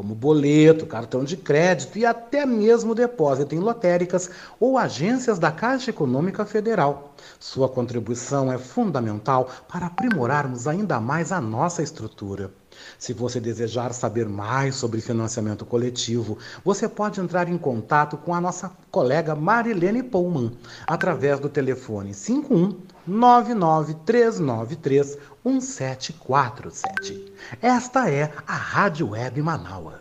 como boleto, cartão de crédito e até mesmo depósito em lotéricas ou agências da Caixa Econômica Federal. Sua contribuição é fundamental para aprimorarmos ainda mais a nossa estrutura. Se você desejar saber mais sobre financiamento coletivo, você pode entrar em contato com a nossa colega Marilene Pullman através do telefone 51 99393 1747. Esta é a Rádio Web Manaua.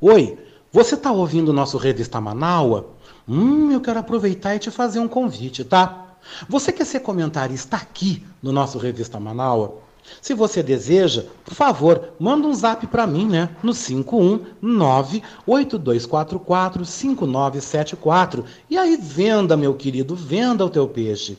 Oi, você está ouvindo o nosso Revista Manaua? Hum, eu quero aproveitar e te fazer um convite, tá? Você quer ser comentarista aqui no nosso Revista Manaua? Se você deseja, por favor, manda um zap para mim, né? No 51982445974. E aí venda, meu querido, venda o teu peixe.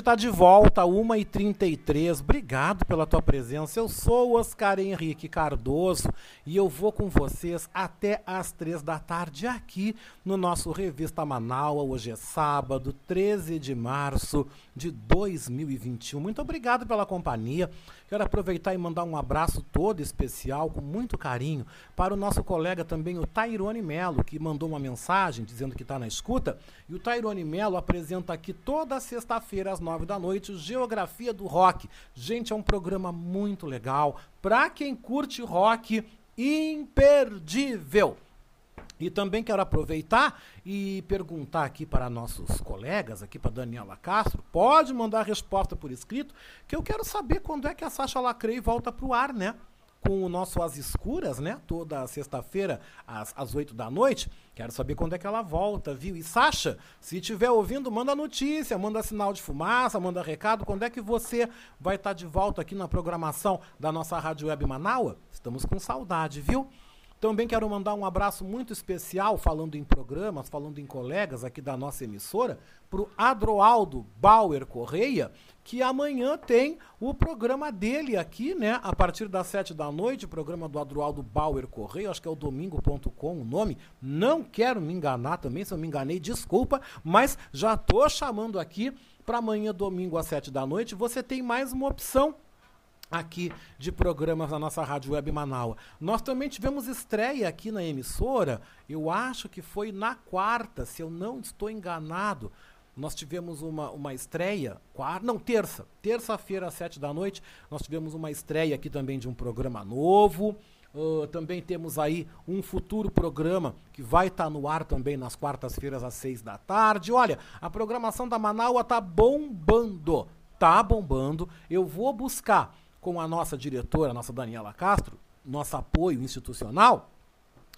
Está de volta, 1h33. Obrigado pela tua presença. Eu sou o Oscar Henrique Cardoso e eu vou com vocês até às 3 da tarde aqui no nosso Revista Manaus. Hoje é sábado, 13 de março de 2021. Muito obrigado pela companhia. Quero aproveitar e mandar um abraço todo especial, com muito carinho, para o nosso colega também, o Tairone Melo, que mandou uma mensagem dizendo que está na escuta. E o Tairone Melo apresenta aqui toda sexta-feira, às nove da noite, o Geografia do Rock. Gente, é um programa muito legal. Para quem curte rock, imperdível. E também quero aproveitar e perguntar aqui para nossos colegas, aqui para Daniela Castro, pode mandar a resposta por escrito, que eu quero saber quando é que a Sasha Lacrei volta para o ar, né? Com o nosso As Escuras, né? Toda sexta-feira, às, 8 da noite. Quero saber quando é que ela volta, viu? E Sasha, se estiver ouvindo, manda notícia, manda sinal de fumaça, manda recado. Quando é que você vai estar tá de volta aqui na programação da nossa Rádio Web Manaua? Estamos com saudade, viu? Também quero mandar um abraço muito especial, falando em programas, falando em colegas aqui da nossa emissora, para o Adroaldo Bauer Correia, que amanhã tem o programa dele aqui, né? A partir das sete da noite, o programa do Adroaldo Bauer Correia, acho que é o domingo.com o nome. Não quero me enganar também, se eu me enganei, desculpa, mas já tô chamando aqui para amanhã, domingo, às sete da noite. Você tem mais uma opção aqui de programas na nossa rádio web Manaus. Nós também tivemos estreia aqui na emissora, eu acho que foi na quarta, se eu não estou enganado. Nós tivemos uma, uma estreia, quarta, não, terça, terça-feira às sete da noite, nós tivemos uma estreia aqui também de um programa novo. Uh, também temos aí um futuro programa que vai estar tá no ar também nas quartas-feiras às seis da tarde. Olha, a programação da Manaus tá bombando, tá bombando. Eu vou buscar com a nossa diretora, a nossa Daniela Castro, nosso apoio institucional,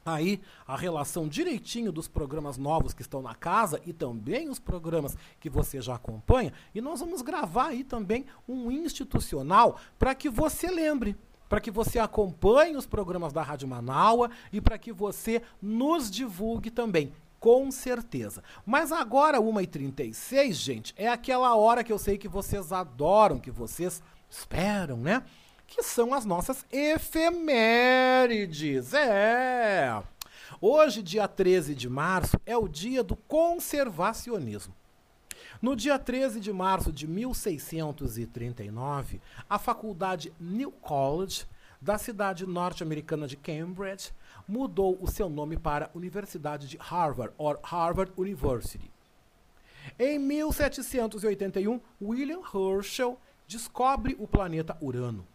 aí a relação direitinho dos programas novos que estão na casa e também os programas que você já acompanha. E nós vamos gravar aí também um institucional para que você lembre para que você acompanhe os programas da Rádio Manaua e para que você nos divulgue também. Com certeza. Mas agora, 1h36, gente, é aquela hora que eu sei que vocês adoram, que vocês esperam, né? Que são as nossas efemérides. É! Hoje, dia 13 de março, é o dia do conservacionismo. No dia 13 de março de 1639, a faculdade New College, da cidade norte-americana de Cambridge, mudou o seu nome para Universidade de Harvard, ou Harvard University. Em 1781, William Herschel descobre o planeta Urano.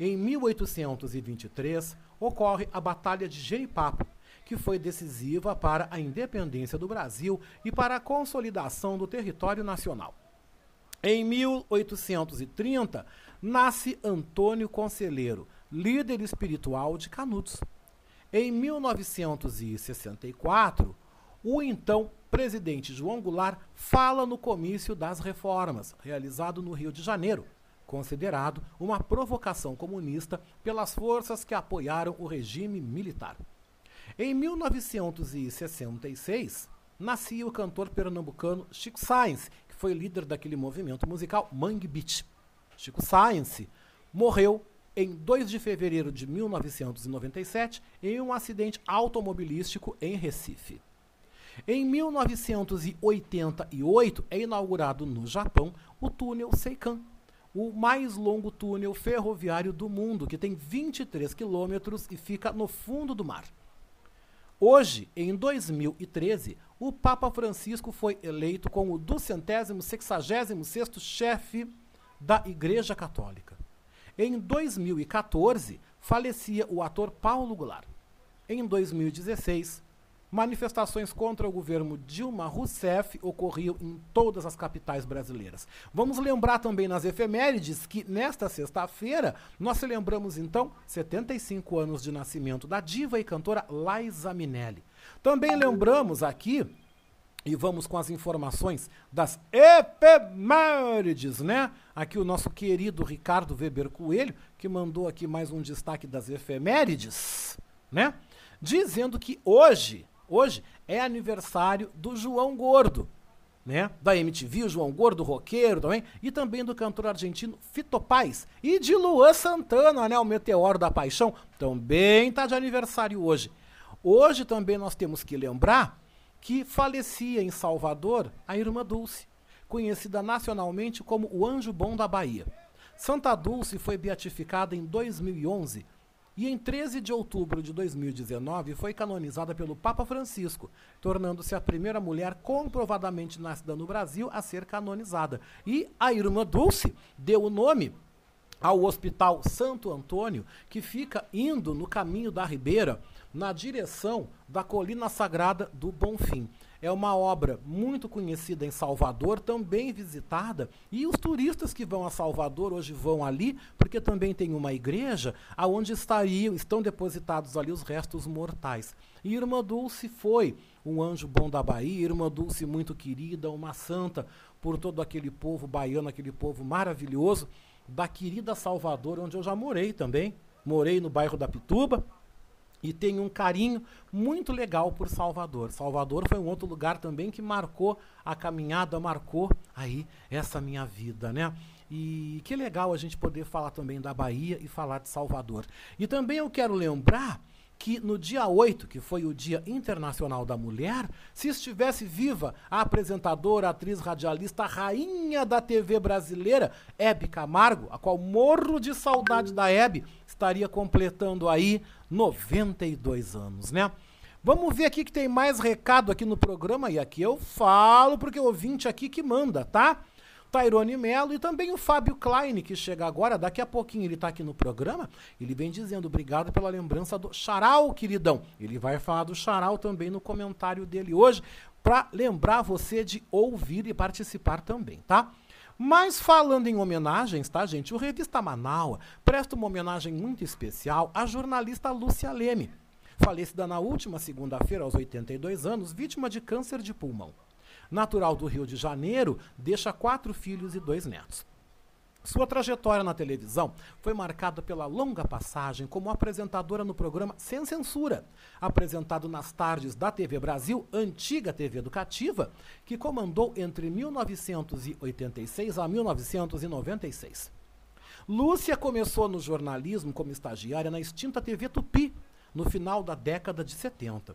Em 1823, ocorre a Batalha de Genipapo, que foi decisiva para a independência do Brasil e para a consolidação do território nacional. Em 1830, nasce Antônio Conselheiro, líder espiritual de Canudos. Em 1964, o então presidente João Goulart fala no comício das reformas, realizado no Rio de Janeiro, considerado uma provocação comunista pelas forças que apoiaram o regime militar. Em 1966, nascia o cantor pernambucano Chico Science, que foi líder daquele movimento musical Mangue Beat. Chico Science morreu em 2 de fevereiro de 1997 em um acidente automobilístico em Recife. Em 1988 é inaugurado no Japão o túnel Seikan, o mais longo túnel ferroviário do mundo, que tem 23 quilômetros e fica no fundo do mar. Hoje, em 2013, o Papa Francisco foi eleito como o 266º chefe da Igreja Católica. Em 2014, falecia o ator Paulo Goulart. Em 2016, manifestações contra o governo Dilma Rousseff ocorriam em todas as capitais brasileiras. Vamos lembrar também nas efemérides que nesta sexta-feira nós celebramos então 75 anos de nascimento da diva e cantora Liza Minelli. Também lembramos aqui e vamos com as informações das efemérides, né? Aqui o nosso querido Ricardo Weber Coelho, que mandou aqui mais um destaque das efemérides, né? Dizendo que hoje, Hoje é aniversário do João Gordo, né? Da MTV, o João Gordo, roqueiro também, e também do cantor argentino Fito Paz e de Luan Santana, né? O Meteoro da Paixão, também está de aniversário hoje. Hoje também nós temos que lembrar que falecia em Salvador a irmã Dulce, conhecida nacionalmente como o Anjo Bom da Bahia. Santa Dulce foi beatificada em 2011 e em 13 de outubro de 2019 foi canonizada pelo Papa Francisco, tornando-se a primeira mulher comprovadamente nascida no Brasil a ser canonizada. E a irmã Dulce deu o nome ao Hospital Santo Antônio, que fica indo no caminho da Ribeira, na direção da Colina Sagrada do Bonfim. É uma obra muito conhecida em Salvador, também visitada, e os turistas que vão a Salvador hoje vão ali, porque também tem uma igreja aonde estariam, estão depositados ali os restos mortais. E Irmã Dulce foi um anjo bom da Bahia, Irmã Dulce muito querida, uma santa por todo aquele povo baiano, aquele povo maravilhoso da querida Salvador, onde eu já morei também. Morei no bairro da Pituba, e tenho um carinho muito legal por Salvador. Salvador foi um outro lugar também que marcou a caminhada, marcou aí essa minha vida, né? E que legal a gente poder falar também da Bahia e falar de Salvador. E também eu quero lembrar que no dia 8, que foi o Dia Internacional da Mulher, se estivesse viva a apresentadora, atriz, radialista, rainha da TV brasileira, Hebe Camargo, a qual morro de saudade da Hebe, estaria completando aí 92 anos, né? Vamos ver aqui que tem mais recado aqui no programa e aqui eu falo porque o ouvinte aqui que manda, tá? Tairone Melo e também o Fábio Klein, que chega agora, daqui a pouquinho ele está aqui no programa, ele vem dizendo obrigado pela lembrança do Charal, queridão. Ele vai falar do Charal também no comentário dele hoje, para lembrar você de ouvir e participar também, tá? Mas falando em homenagens, tá, gente? O Revista Manaua presta uma homenagem muito especial à jornalista Lúcia Leme, falecida na última segunda-feira, aos 82 anos, vítima de câncer de pulmão natural do Rio de Janeiro, deixa quatro filhos e dois netos. Sua trajetória na televisão foi marcada pela longa passagem como apresentadora no programa Sem Censura, apresentado nas tardes da TV Brasil, antiga TV educativa, que comandou entre 1986 a 1996. Lúcia começou no jornalismo como estagiária na extinta TV Tupi, no final da década de 70.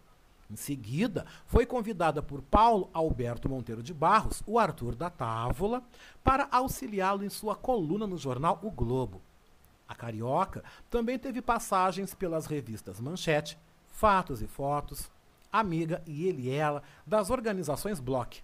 Em seguida, foi convidada por Paulo Alberto Monteiro de Barros, o Arthur da Távola, para auxiliá-lo em sua coluna no jornal O Globo. A Carioca também teve passagens pelas revistas Manchete, Fatos e Fotos, Amiga e Ele e Ela, das organizações Block.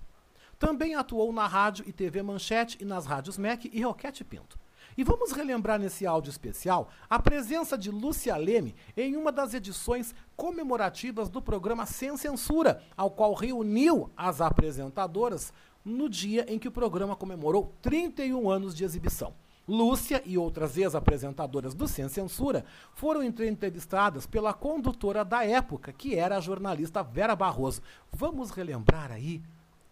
Também atuou na rádio e TV Manchete e nas rádios MEC e Roquete Pinto. E vamos relembrar nesse áudio especial a presença de Lúcia Leme em uma das edições comemorativas do programa Sem Censura, ao qual reuniu as apresentadoras no dia em que o programa comemorou 31 anos de exibição. Lúcia e outras ex-apresentadoras do Sem Censura foram entrevistadas pela condutora da época, que era a jornalista Vera Barroso. Vamos relembrar aí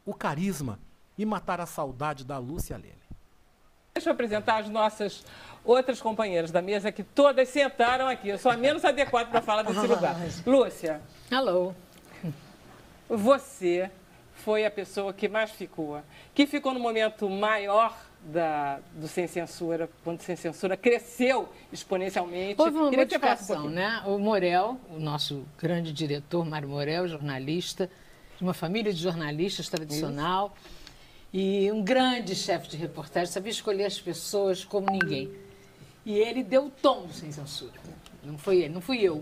o carisma e matar a saudade da Lúcia Leme. Deixa eu apresentar as nossas outras companheiras da mesa que todas sentaram aqui. Eu sou a menos adequada para falar desse lugar. Lúcia. Hello. Você foi a pessoa que mais ficou, que ficou no momento maior da, do Sem Censura, quando o Sem Censura cresceu exponencialmente. Houve uma Queria modificação, um né? O Morel, o nosso grande diretor, Mário Morel, jornalista, de uma família de jornalistas tradicional. Isso e um grande chefe de reportagem, sabia escolher as pessoas como ninguém. E ele deu o tom sem censura. Não foi ele, não fui eu.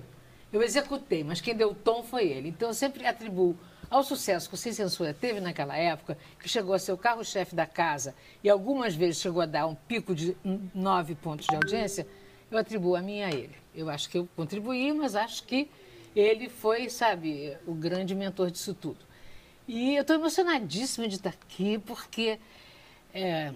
Eu executei, mas quem deu o tom foi ele. Então eu sempre atribuo ao sucesso que o Sem Censura teve naquela época, que chegou a ser o carro-chefe da casa e algumas vezes chegou a dar um pico de nove pontos de audiência, eu atribuo a mim a ele. Eu acho que eu contribuí, mas acho que ele foi, sabe, o grande mentor disso tudo. E eu estou emocionadíssima de estar aqui, porque. É...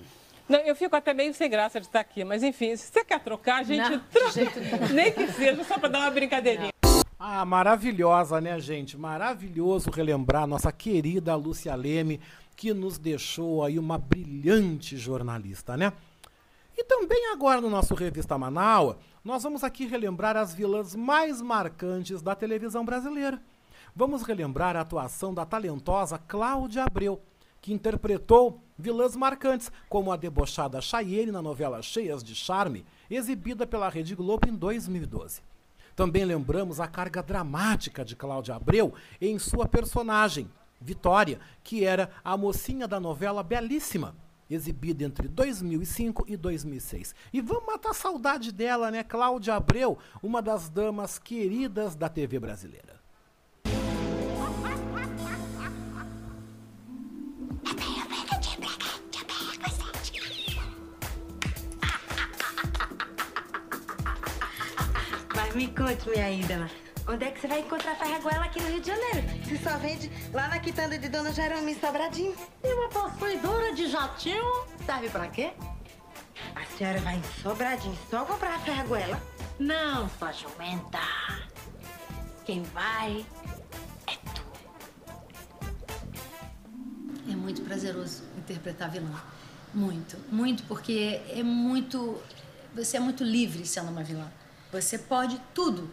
Não, eu fico até meio sem graça de estar aqui, mas enfim, se você quer trocar, a gente Não, troca. Nem que seja, só para dar uma brincadeirinha. Ah, maravilhosa, né, gente? Maravilhoso relembrar nossa querida Lúcia Leme, que nos deixou aí uma brilhante jornalista, né? E também agora no nosso Revista Manaua, nós vamos aqui relembrar as vilãs mais marcantes da televisão brasileira vamos relembrar a atuação da talentosa Cláudia Abreu, que interpretou vilãs marcantes, como a debochada Chayenne na novela Cheias de Charme, exibida pela Rede Globo em 2012. Também lembramos a carga dramática de Cláudia Abreu em sua personagem, Vitória, que era a mocinha da novela Belíssima, exibida entre 2005 e 2006. E vamos matar a saudade dela, né? Cláudia Abreu, uma das damas queridas da TV brasileira. Me conte, minha ídola. Onde é que você vai encontrar ferraguela aqui no Rio de Janeiro? Se só vende lá na quitanda de Dona Jerome Sobradinho. E uma possuidora de jatinho serve pra quê? A senhora vai em Sobradinho só comprar a ferraguela? Não, sua jumenta. Quem vai é tu. É muito prazeroso interpretar vilã. Muito, muito, porque é muito. Você é muito livre sendo uma vilã. Você pode tudo.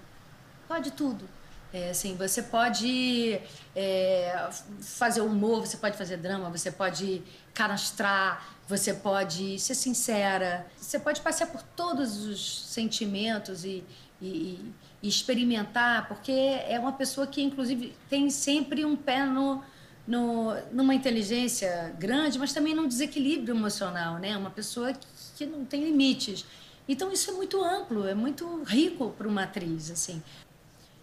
Pode tudo. É, assim, você pode é, fazer humor, você pode fazer drama, você pode canastrar, você pode ser sincera, você pode passar por todos os sentimentos e, e, e experimentar, porque é uma pessoa que, inclusive, tem sempre um pé no, no, numa inteligência grande, mas também num desequilíbrio emocional, né? Uma pessoa que, que não tem limites. Então isso é muito amplo, é muito rico para uma atriz, assim.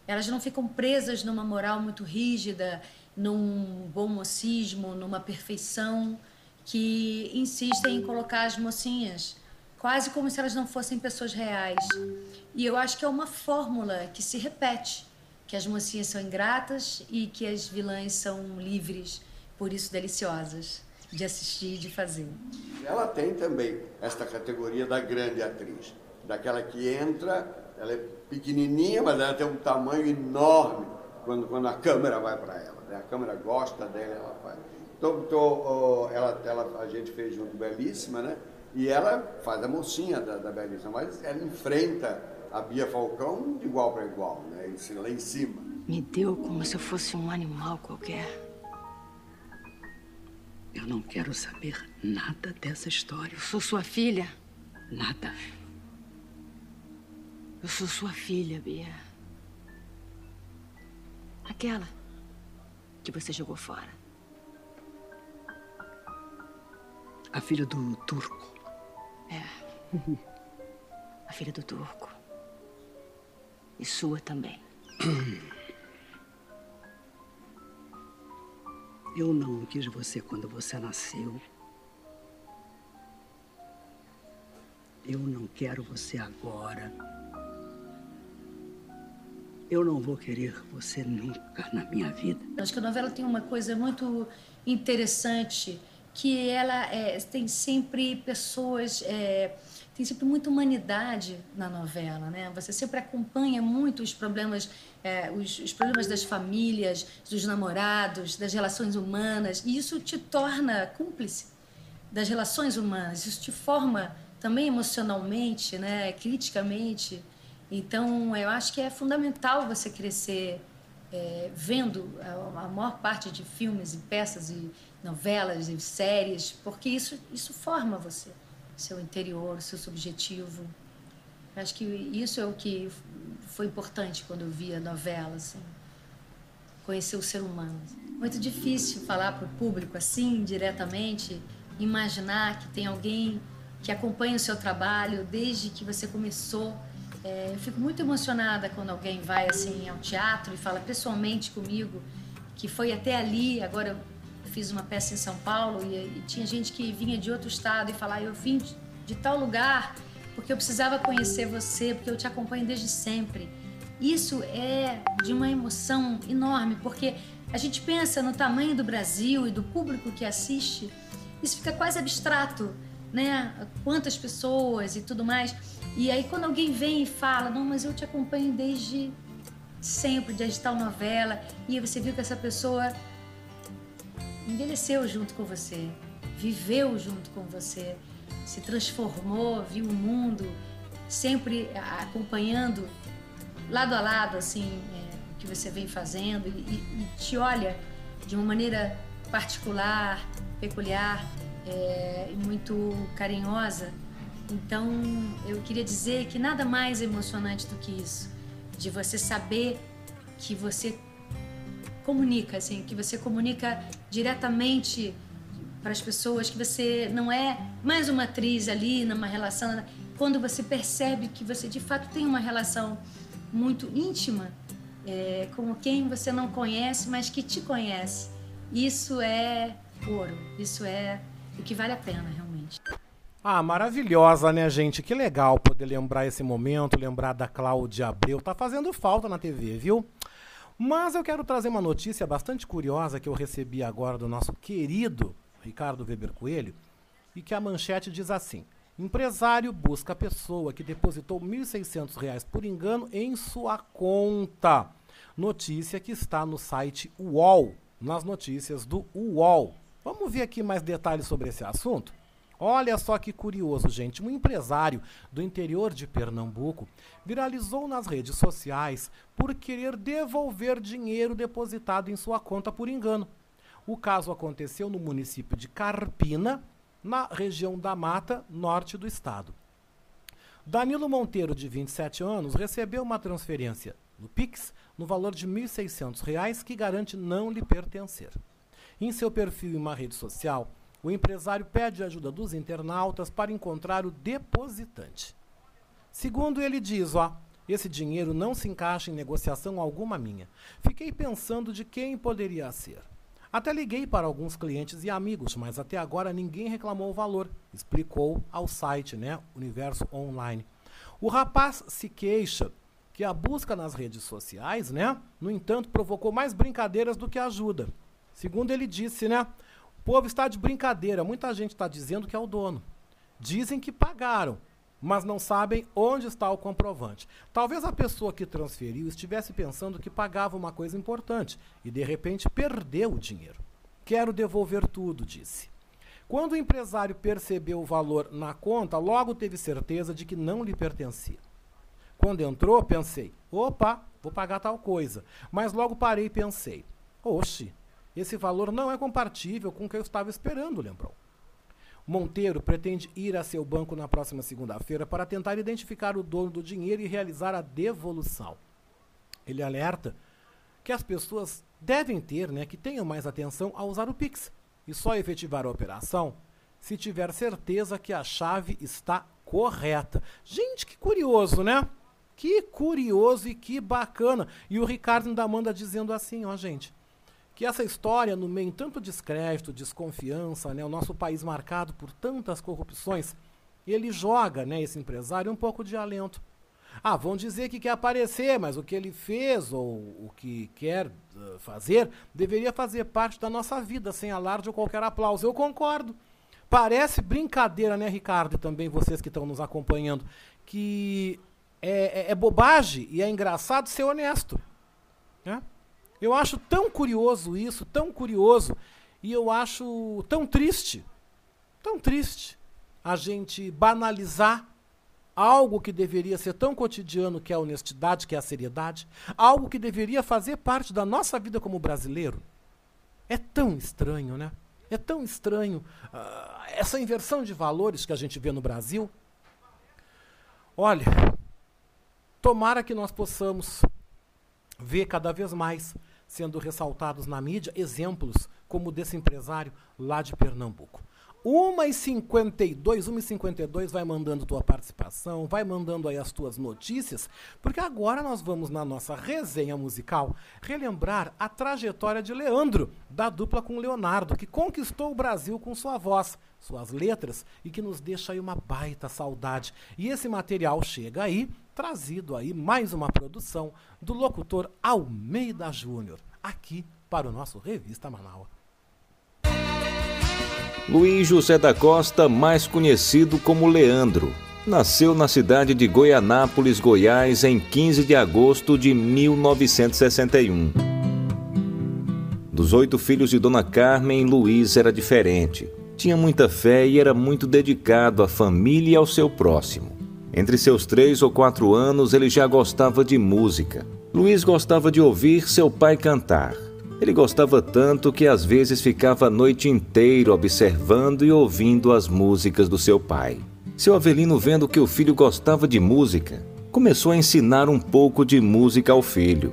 Elas não ficam presas numa moral muito rígida, num bom mocismo, numa perfeição que insistem em colocar as mocinhas quase como se elas não fossem pessoas reais. E eu acho que é uma fórmula que se repete, que as mocinhas são ingratas e que as vilãs são livres, por isso deliciosas de assistir e de fazer. Ela tem também esta categoria da grande atriz, daquela que entra, ela é pequenininha, mas ela tem um tamanho enorme quando, quando a câmera vai para ela. Né? A câmera gosta dela, ela faz. Então, então ela, ela, a gente fez junto Belíssima, né? E ela faz a mocinha da, da Belíssima, mas ela enfrenta a Bia Falcão de igual para igual, né? Lá em cima. Me deu como se eu fosse um animal qualquer. Eu não quero saber nada dessa história. Eu sou sua filha. Nada. Eu sou sua filha, Bia. Aquela que você jogou fora. A filha do turco. É. A filha do turco. E sua também. Eu não quis você quando você nasceu. Eu não quero você agora. Eu não vou querer você nunca na minha vida. Acho que a novela tem uma coisa muito interessante, que ela é, tem sempre pessoas é, tem sempre muita humanidade na novela, né? Você sempre acompanha muito os problemas, é, os, os, problemas das famílias, dos namorados, das relações humanas, e isso te torna cúmplice das relações humanas. Isso te forma também emocionalmente, né? Criticamente. Então, eu acho que é fundamental você crescer é, vendo a, a maior parte de filmes e peças e novelas e séries, porque isso isso forma você seu interior, seu subjetivo. Acho que isso é o que foi importante quando eu vi a novela, assim. Conhecer o ser humano. Muito difícil falar para o público assim, diretamente, imaginar que tem alguém que acompanha o seu trabalho desde que você começou. É, eu fico muito emocionada quando alguém vai assim ao teatro e fala pessoalmente comigo que foi até ali, agora fiz uma peça em São Paulo e, e tinha gente que vinha de outro estado e falava: Eu vim de, de tal lugar porque eu precisava conhecer você, porque eu te acompanho desde sempre. Isso é de uma emoção enorme, porque a gente pensa no tamanho do Brasil e do público que assiste, isso fica quase abstrato, né? Quantas pessoas e tudo mais. E aí quando alguém vem e fala, não, mas eu te acompanho desde sempre, desde tal novela, e você viu que essa pessoa envelheceu junto com você, viveu junto com você, se transformou, viu o mundo, sempre acompanhando lado a lado assim é, o que você vem fazendo e, e, te olha de uma maneira particular, peculiar é, e muito carinhosa. Então eu queria dizer que nada mais emocionante do que isso, de você saber que você comunica, assim, que você comunica diretamente para as pessoas, que você não é mais uma atriz ali numa relação. Quando você percebe que você de fato tem uma relação muito íntima é, com quem você não conhece, mas que te conhece, isso é ouro, isso é o que vale a pena realmente. Ah, maravilhosa, né, gente? Que legal poder lembrar esse momento, lembrar da Cláudia Abreu. Tá fazendo falta na TV, viu? Mas eu quero trazer uma notícia bastante curiosa que eu recebi agora do nosso querido Ricardo Weber Coelho, e que a manchete diz assim: Empresário busca pessoa que depositou R$ 1.600 por engano em sua conta. Notícia que está no site UOL, nas notícias do UOL. Vamos ver aqui mais detalhes sobre esse assunto? Olha só que curioso, gente. Um empresário do interior de Pernambuco viralizou nas redes sociais por querer devolver dinheiro depositado em sua conta por engano. O caso aconteceu no município de Carpina, na região da Mata, norte do estado. Danilo Monteiro, de 27 anos, recebeu uma transferência no Pix no valor de R$ 1.600 que garante não lhe pertencer. Em seu perfil em uma rede social, o empresário pede ajuda dos internautas para encontrar o depositante. Segundo ele diz, ó, esse dinheiro não se encaixa em negociação alguma minha. Fiquei pensando de quem poderia ser. Até liguei para alguns clientes e amigos, mas até agora ninguém reclamou o valor, explicou ao site, né, Universo Online. O rapaz se queixa que a busca nas redes sociais, né, no entanto, provocou mais brincadeiras do que ajuda. Segundo ele disse, né, povo está de brincadeira. Muita gente está dizendo que é o dono. Dizem que pagaram, mas não sabem onde está o comprovante. Talvez a pessoa que transferiu estivesse pensando que pagava uma coisa importante e de repente perdeu o dinheiro. Quero devolver tudo, disse. Quando o empresário percebeu o valor na conta, logo teve certeza de que não lhe pertencia. Quando entrou, pensei: opa, vou pagar tal coisa. Mas logo parei e pensei: oxe, esse valor não é compatível com o que eu estava esperando, lembrou. Monteiro pretende ir a seu banco na próxima segunda-feira para tentar identificar o dono do dinheiro e realizar a devolução. Ele alerta que as pessoas devem ter, né, que tenham mais atenção a usar o Pix e só efetivar a operação se tiver certeza que a chave está correta. Gente, que curioso, né? Que curioso e que bacana. E o Ricardo ainda manda dizendo assim, ó, gente que essa história, no meio tanto descrédito, desconfiança, né, o nosso país marcado por tantas corrupções, ele joga, né, esse empresário, um pouco de alento. Ah, vão dizer que quer aparecer, mas o que ele fez ou o que quer uh, fazer deveria fazer parte da nossa vida, sem alarde ou qualquer aplauso. Eu concordo. Parece brincadeira, né, Ricardo, e também vocês que estão nos acompanhando, que é, é, é bobagem e é engraçado ser honesto. Né? Eu acho tão curioso isso, tão curioso, e eu acho tão triste, tão triste a gente banalizar algo que deveria ser tão cotidiano, que é a honestidade, que é a seriedade, algo que deveria fazer parte da nossa vida como brasileiro. É tão estranho, né? É tão estranho uh, essa inversão de valores que a gente vê no Brasil. Olha, tomara que nós possamos ver cada vez mais sendo ressaltados na mídia exemplos como desse empresário lá de Pernambuco. 1h52, 1h52 vai mandando tua participação, vai mandando aí as tuas notícias, porque agora nós vamos na nossa resenha musical relembrar a trajetória de Leandro, da dupla com Leonardo, que conquistou o Brasil com sua voz, suas letras e que nos deixa aí uma baita saudade. E esse material chega aí, trazido aí mais uma produção do locutor Almeida Júnior, aqui para o nosso Revista Manaus. Luiz José da Costa, mais conhecido como Leandro, nasceu na cidade de Goianápolis, Goiás, em 15 de agosto de 1961. Dos oito filhos de Dona Carmen, Luiz era diferente. Tinha muita fé e era muito dedicado à família e ao seu próximo. Entre seus três ou quatro anos, ele já gostava de música. Luiz gostava de ouvir seu pai cantar. Ele gostava tanto que às vezes ficava a noite inteira observando e ouvindo as músicas do seu pai. Seu Avelino, vendo que o filho gostava de música, começou a ensinar um pouco de música ao filho.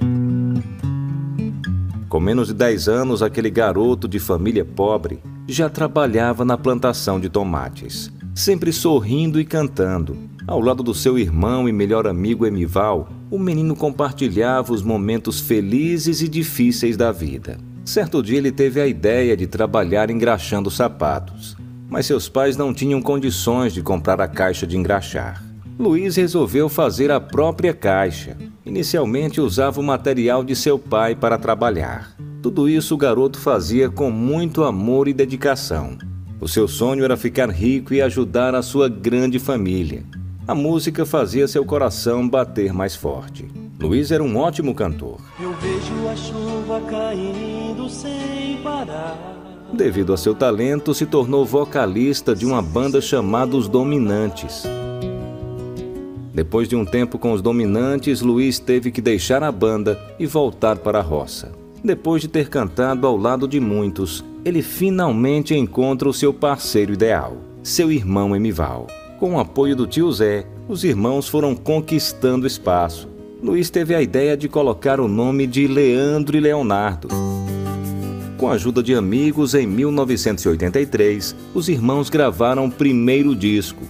Com menos de 10 anos, aquele garoto de família pobre já trabalhava na plantação de tomates, sempre sorrindo e cantando. Ao lado do seu irmão e melhor amigo Emival, o menino compartilhava os momentos felizes e difíceis da vida. Certo dia ele teve a ideia de trabalhar engraxando sapatos, mas seus pais não tinham condições de comprar a caixa de engraxar. Luiz resolveu fazer a própria caixa. Inicialmente usava o material de seu pai para trabalhar. Tudo isso o garoto fazia com muito amor e dedicação. O seu sonho era ficar rico e ajudar a sua grande família a música fazia seu coração bater mais forte. Luiz era um ótimo cantor. Eu vejo a chuva caindo sem parar. Devido a seu talento, se tornou vocalista de uma banda chamada Os Dominantes. Depois de um tempo com os Dominantes, Luiz teve que deixar a banda e voltar para a roça. Depois de ter cantado ao lado de muitos, ele finalmente encontra o seu parceiro ideal, seu irmão Emival. Com o apoio do tio Zé, os irmãos foram conquistando espaço. Luiz teve a ideia de colocar o nome de Leandro e Leonardo. Com a ajuda de amigos, em 1983, os irmãos gravaram o primeiro disco.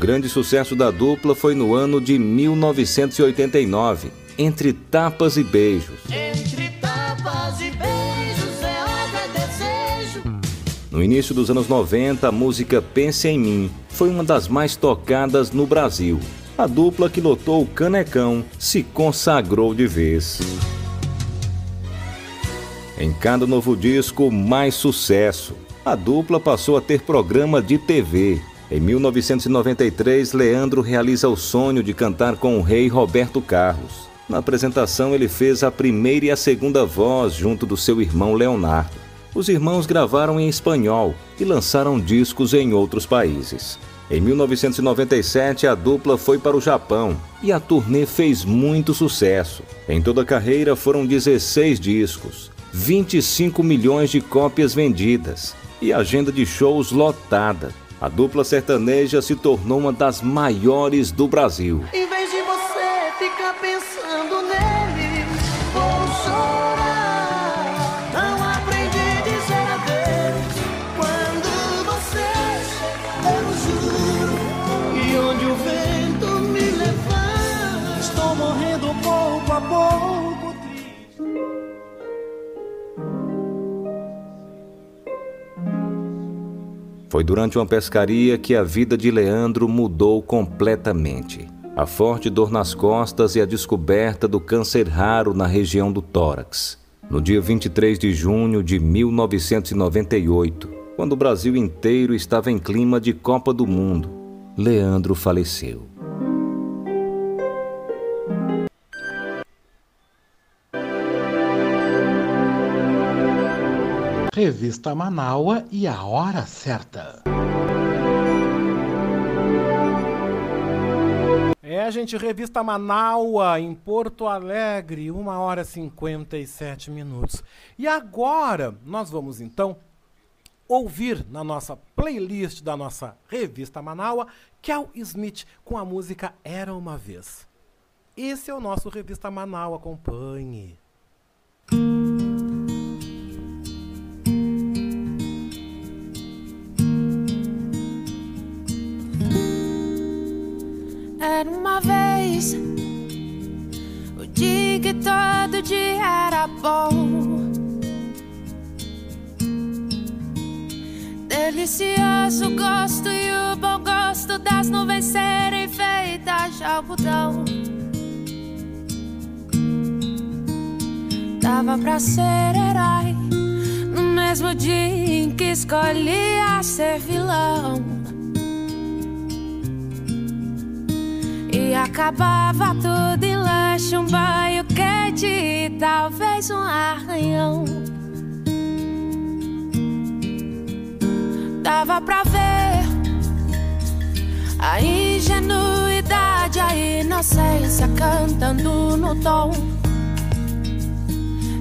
Grande sucesso da dupla foi no ano de 1989, Entre Tapas e Beijos. Entre tapas e beijos é desejo. No início dos anos 90, a música Pense em Mim foi uma das mais tocadas no Brasil a dupla que lotou o Canecão se consagrou de vez. Em cada novo disco, mais sucesso. A dupla passou a ter programa de TV. Em 1993, Leandro realiza o sonho de cantar com o rei Roberto Carlos. Na apresentação, ele fez a primeira e a segunda voz junto do seu irmão Leonardo. Os irmãos gravaram em espanhol e lançaram discos em outros países. Em 1997, a dupla foi para o Japão e a turnê fez muito sucesso. Em toda a carreira foram 16 discos, 25 milhões de cópias vendidas e agenda de shows lotada. A dupla sertaneja se tornou uma das maiores do Brasil. Em vez de Foi durante uma pescaria que a vida de Leandro mudou completamente. A forte dor nas costas e a descoberta do câncer raro na região do tórax. No dia 23 de junho de 1998, quando o Brasil inteiro estava em clima de Copa do Mundo, Leandro faleceu. Revista Manaua e a hora certa. É, gente, revista Manaua, em Porto Alegre, 1 hora e 57 minutos. E agora, nós vamos então ouvir na nossa playlist da nossa revista Manaua, Kel Smith com a música Era Uma Vez. Esse é o nosso Revista Manaua, acompanhe. Era uma vez o dia que todo dia era bom. Delicioso o gosto e o bom gosto das nuvens serem feitas de algodão. Dava pra ser herói no mesmo dia em que escolhia ser vilão. E acabava tudo em lanche, um banho quente e talvez um arranhão. Dava pra ver a ingenuidade, a inocência cantando no tom.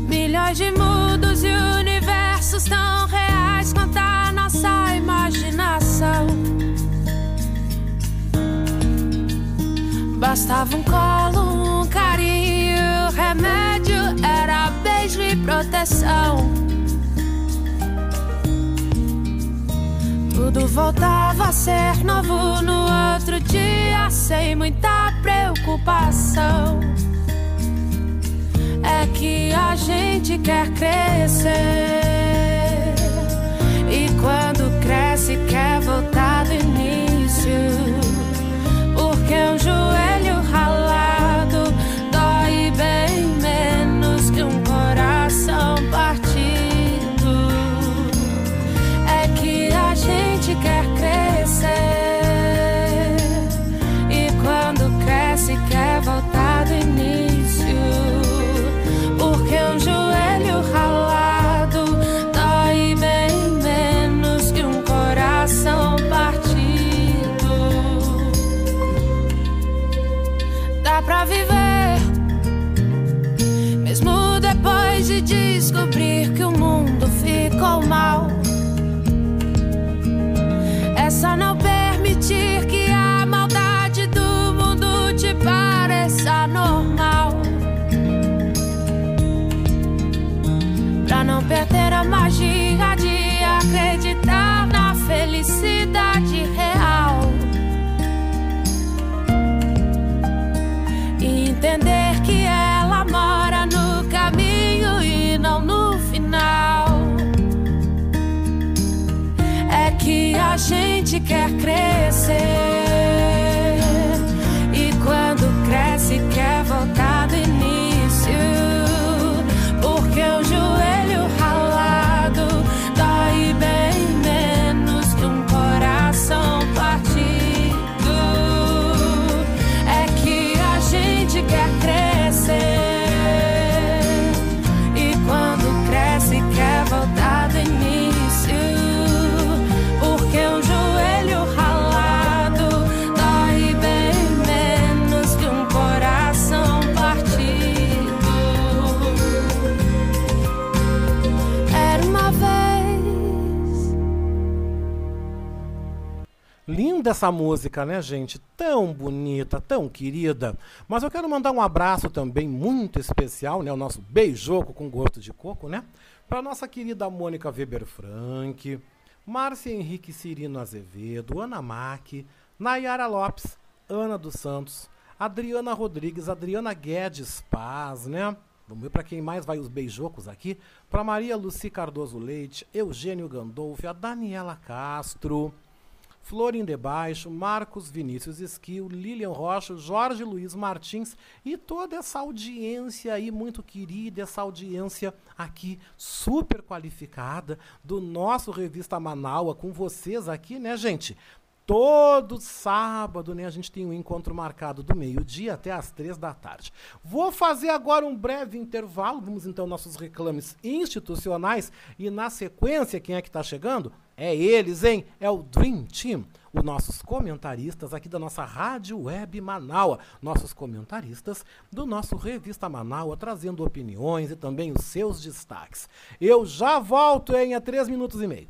Milhões de mundos e universos tão reais quanto a nossa imaginação. Bastava um colo, um carinho, remédio era beijo e proteção. Tudo voltava a ser novo no outro dia, sem muita preocupação. É que a gente quer crescer, e quando cresce, quer voltar Porque um Linda essa música, né, gente? Tão bonita, tão querida. Mas eu quero mandar um abraço também muito especial, né? O nosso beijoco com gosto de coco, né? Para nossa querida Mônica Weber Frank, Márcia Henrique Cirino Azevedo, Ana Mack, Nayara Lopes, Ana dos Santos, Adriana Rodrigues, Adriana Guedes Paz, né? Vamos ver para quem mais vai os beijocos aqui. Para Maria Luci Cardoso Leite, Eugênio Gandolfi, a Daniela Castro, Florim Baixo, Marcos Vinícius Esquio, Lilian Rocha, Jorge Luiz Martins e toda essa audiência aí muito querida, essa audiência aqui super qualificada do nosso Revista Manaua com vocês aqui, né, gente? Todo sábado, né, a gente tem um encontro marcado do meio-dia até as três da tarde. Vou fazer agora um breve intervalo, vamos então nossos reclames institucionais e na sequência, quem é que está chegando? É eles, hein? É o Dream Team, os nossos comentaristas aqui da nossa Rádio Web Manaua, nossos comentaristas do nosso Revista Manaua, trazendo opiniões e também os seus destaques. Eu já volto em a três minutos e meio.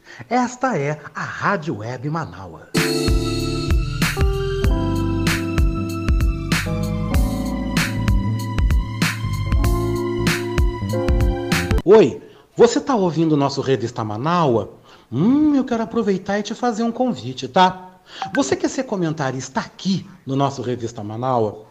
Esta é a Rádio Web Manaua. Oi, você está ouvindo o nosso Revista Manaua? Hum, eu quero aproveitar e te fazer um convite, tá? Você quer ser comentarista aqui no nosso Revista Manaua?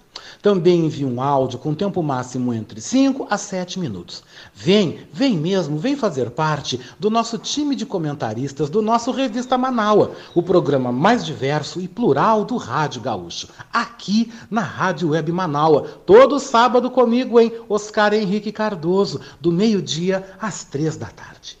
Também envie um áudio com tempo máximo entre 5 a 7 minutos. Vem, vem mesmo, vem fazer parte do nosso time de comentaristas do nosso Revista Manaua, o programa mais diverso e plural do Rádio Gaúcho. Aqui na Rádio Web Manaua, todo sábado comigo, hein? Oscar Henrique Cardoso, do meio-dia às três da tarde.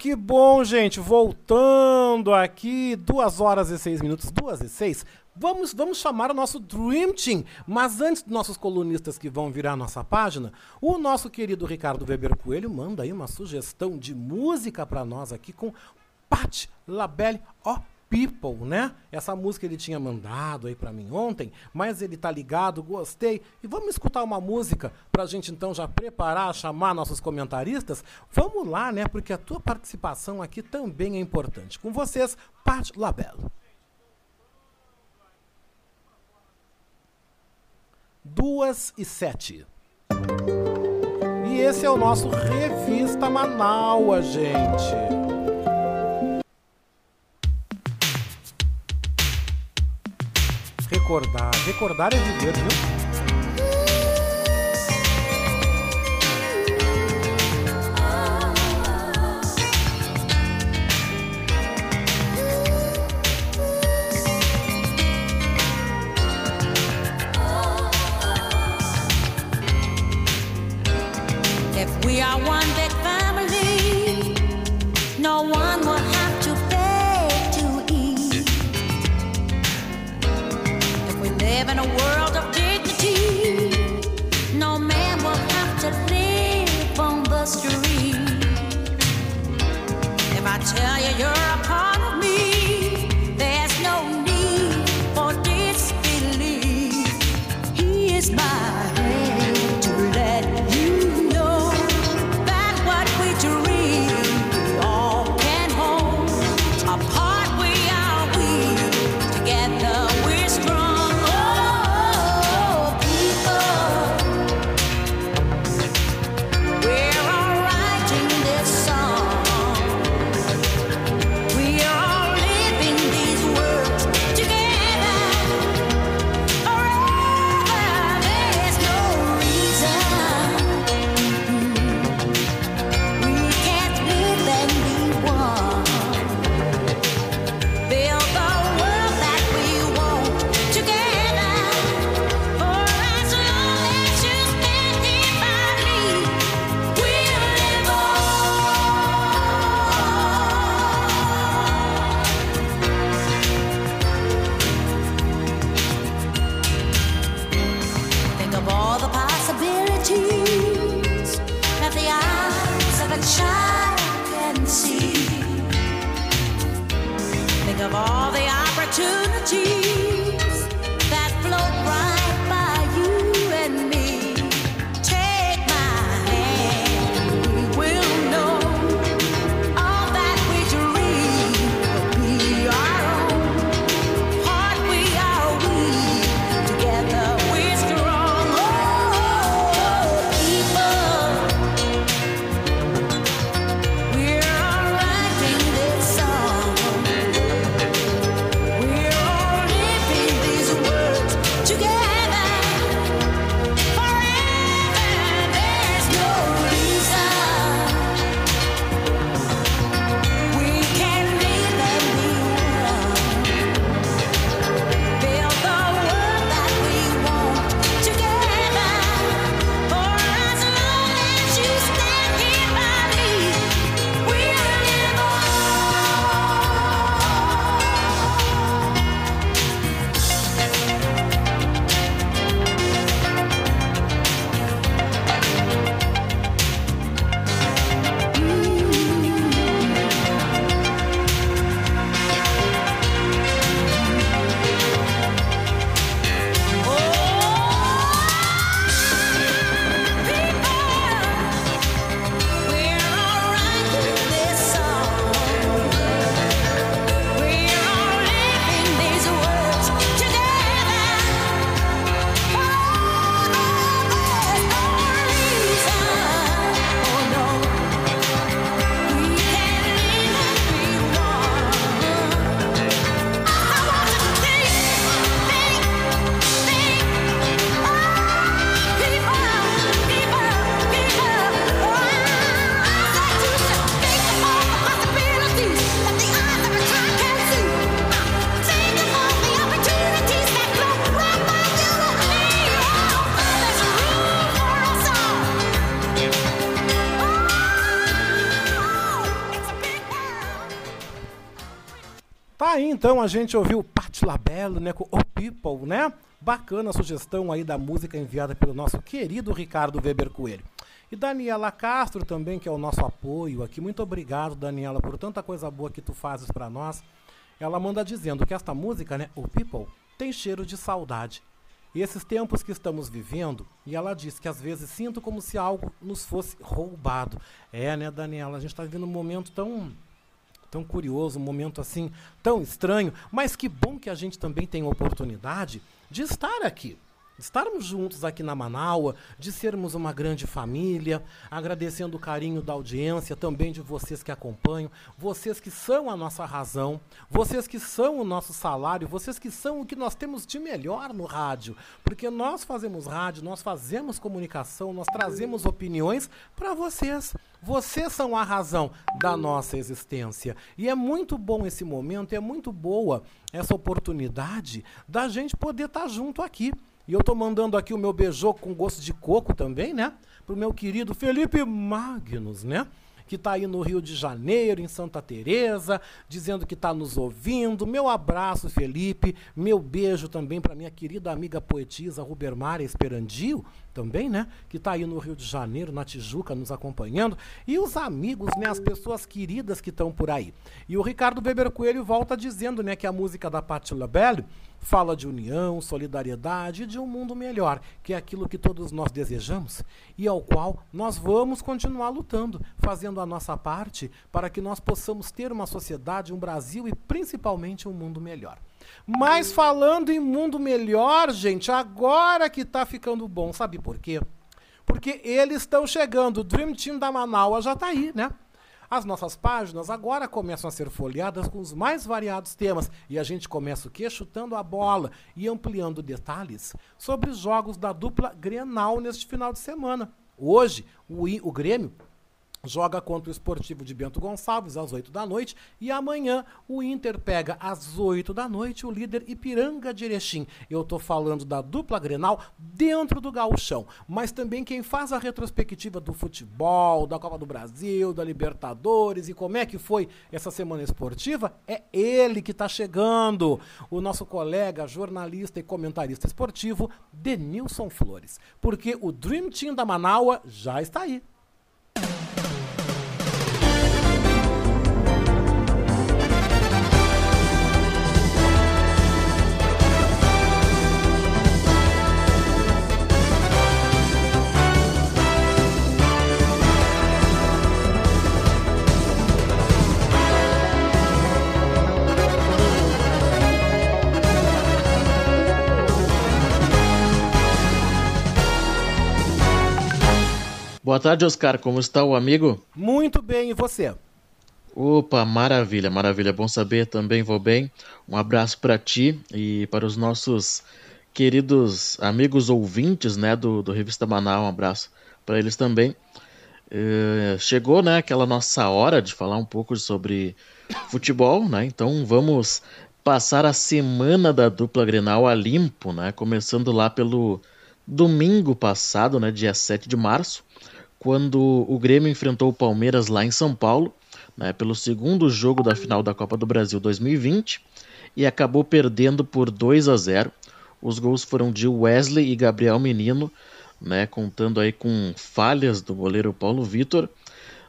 Que bom, gente. Voltando aqui, 2 horas e 6 minutos, 2 e 6. Vamos, vamos chamar o nosso Dream Team. Mas antes dos nossos colunistas que vão virar a nossa página, o nosso querido Ricardo Weber Coelho manda aí uma sugestão de música para nós aqui com Pat Labelle, ó, People, né? Essa música ele tinha mandado aí para mim ontem, mas ele tá ligado, gostei. E vamos escutar uma música pra gente então já preparar, chamar nossos comentaristas? Vamos lá, né? Porque a tua participação aqui também é importante. Com vocês, Pat Labelle. Duas e sete. E esse é o nosso Revista Manaua, gente. Recordar. Recordar é viver, viu? We are one of all the opportunities. Então, a gente ouviu Patti Labello, né, com O People, né? Bacana a sugestão aí da música enviada pelo nosso querido Ricardo Weber Coelho. E Daniela Castro também, que é o nosso apoio aqui. Muito obrigado, Daniela, por tanta coisa boa que tu fazes para nós. Ela manda dizendo que esta música, né, O People, tem cheiro de saudade. E esses tempos que estamos vivendo, e ela diz que às vezes sinto como se algo nos fosse roubado. É, né, Daniela? A gente está vivendo um momento tão tão curioso, um momento assim tão estranho, mas que bom que a gente também tem a oportunidade de estar aqui de estarmos juntos aqui na Manaua, de sermos uma grande família, agradecendo o carinho da audiência, também de vocês que acompanham, vocês que são a nossa razão, vocês que são o nosso salário, vocês que são o que nós temos de melhor no rádio, porque nós fazemos rádio, nós fazemos comunicação, nós trazemos opiniões para vocês. Vocês são a razão da nossa existência. E é muito bom esse momento, é muito boa essa oportunidade da gente poder estar tá junto aqui. E eu tô mandando aqui o meu beijoco com gosto de coco também, né? Pro meu querido Felipe Magnus, né? que está aí no Rio de Janeiro, em Santa Teresa, dizendo que está nos ouvindo. Meu abraço, Felipe. Meu beijo também para minha querida amiga poetisa Rubermara Esperandio, também, né? Que está aí no Rio de Janeiro, na Tijuca, nos acompanhando. E os amigos, né? As pessoas queridas que estão por aí. E o Ricardo Weber Coelho volta dizendo, né? Que a música da Patti LaBelle fala de união, solidariedade e de um mundo melhor, que é aquilo que todos nós desejamos e ao qual nós vamos continuar lutando, fazendo a nossa parte para que nós possamos ter uma sociedade, um Brasil e principalmente um mundo melhor. Mas falando em mundo melhor, gente, agora que está ficando bom, sabe por quê? Porque eles estão chegando, o Dream Team da Manaus já está aí, né? As nossas páginas agora começam a ser folheadas com os mais variados temas e a gente começa o quê? Chutando a bola e ampliando detalhes sobre os jogos da dupla Grenal neste final de semana. Hoje, o, o Grêmio joga contra o Esportivo de Bento Gonçalves às 8 da noite e amanhã o Inter pega às 8 da noite o líder Ipiranga de Erechim. Eu estou falando da dupla Grenal dentro do gauchão, mas também quem faz a retrospectiva do futebol, da Copa do Brasil, da Libertadores e como é que foi essa semana esportiva é ele que está chegando, o nosso colega jornalista e comentarista esportivo Denilson Flores, porque o Dream Team da Manaua já está aí. Boa tarde, Oscar. Como está o amigo? Muito bem, e você? Opa, maravilha, maravilha. Bom saber, também vou bem. Um abraço para ti e para os nossos queridos amigos ouvintes, né, do, do Revista Manaus. Um abraço para eles também. Uh, chegou, né, aquela nossa hora de falar um pouco sobre futebol, né? Então vamos passar a semana da dupla Grenal a limpo, né? Começando lá pelo domingo passado, né, dia 7 de março quando o Grêmio enfrentou o Palmeiras lá em São Paulo, né, pelo segundo jogo da final da Copa do Brasil 2020, e acabou perdendo por 2 a 0. Os gols foram de Wesley e Gabriel Menino, né, contando aí com falhas do goleiro Paulo Vitor.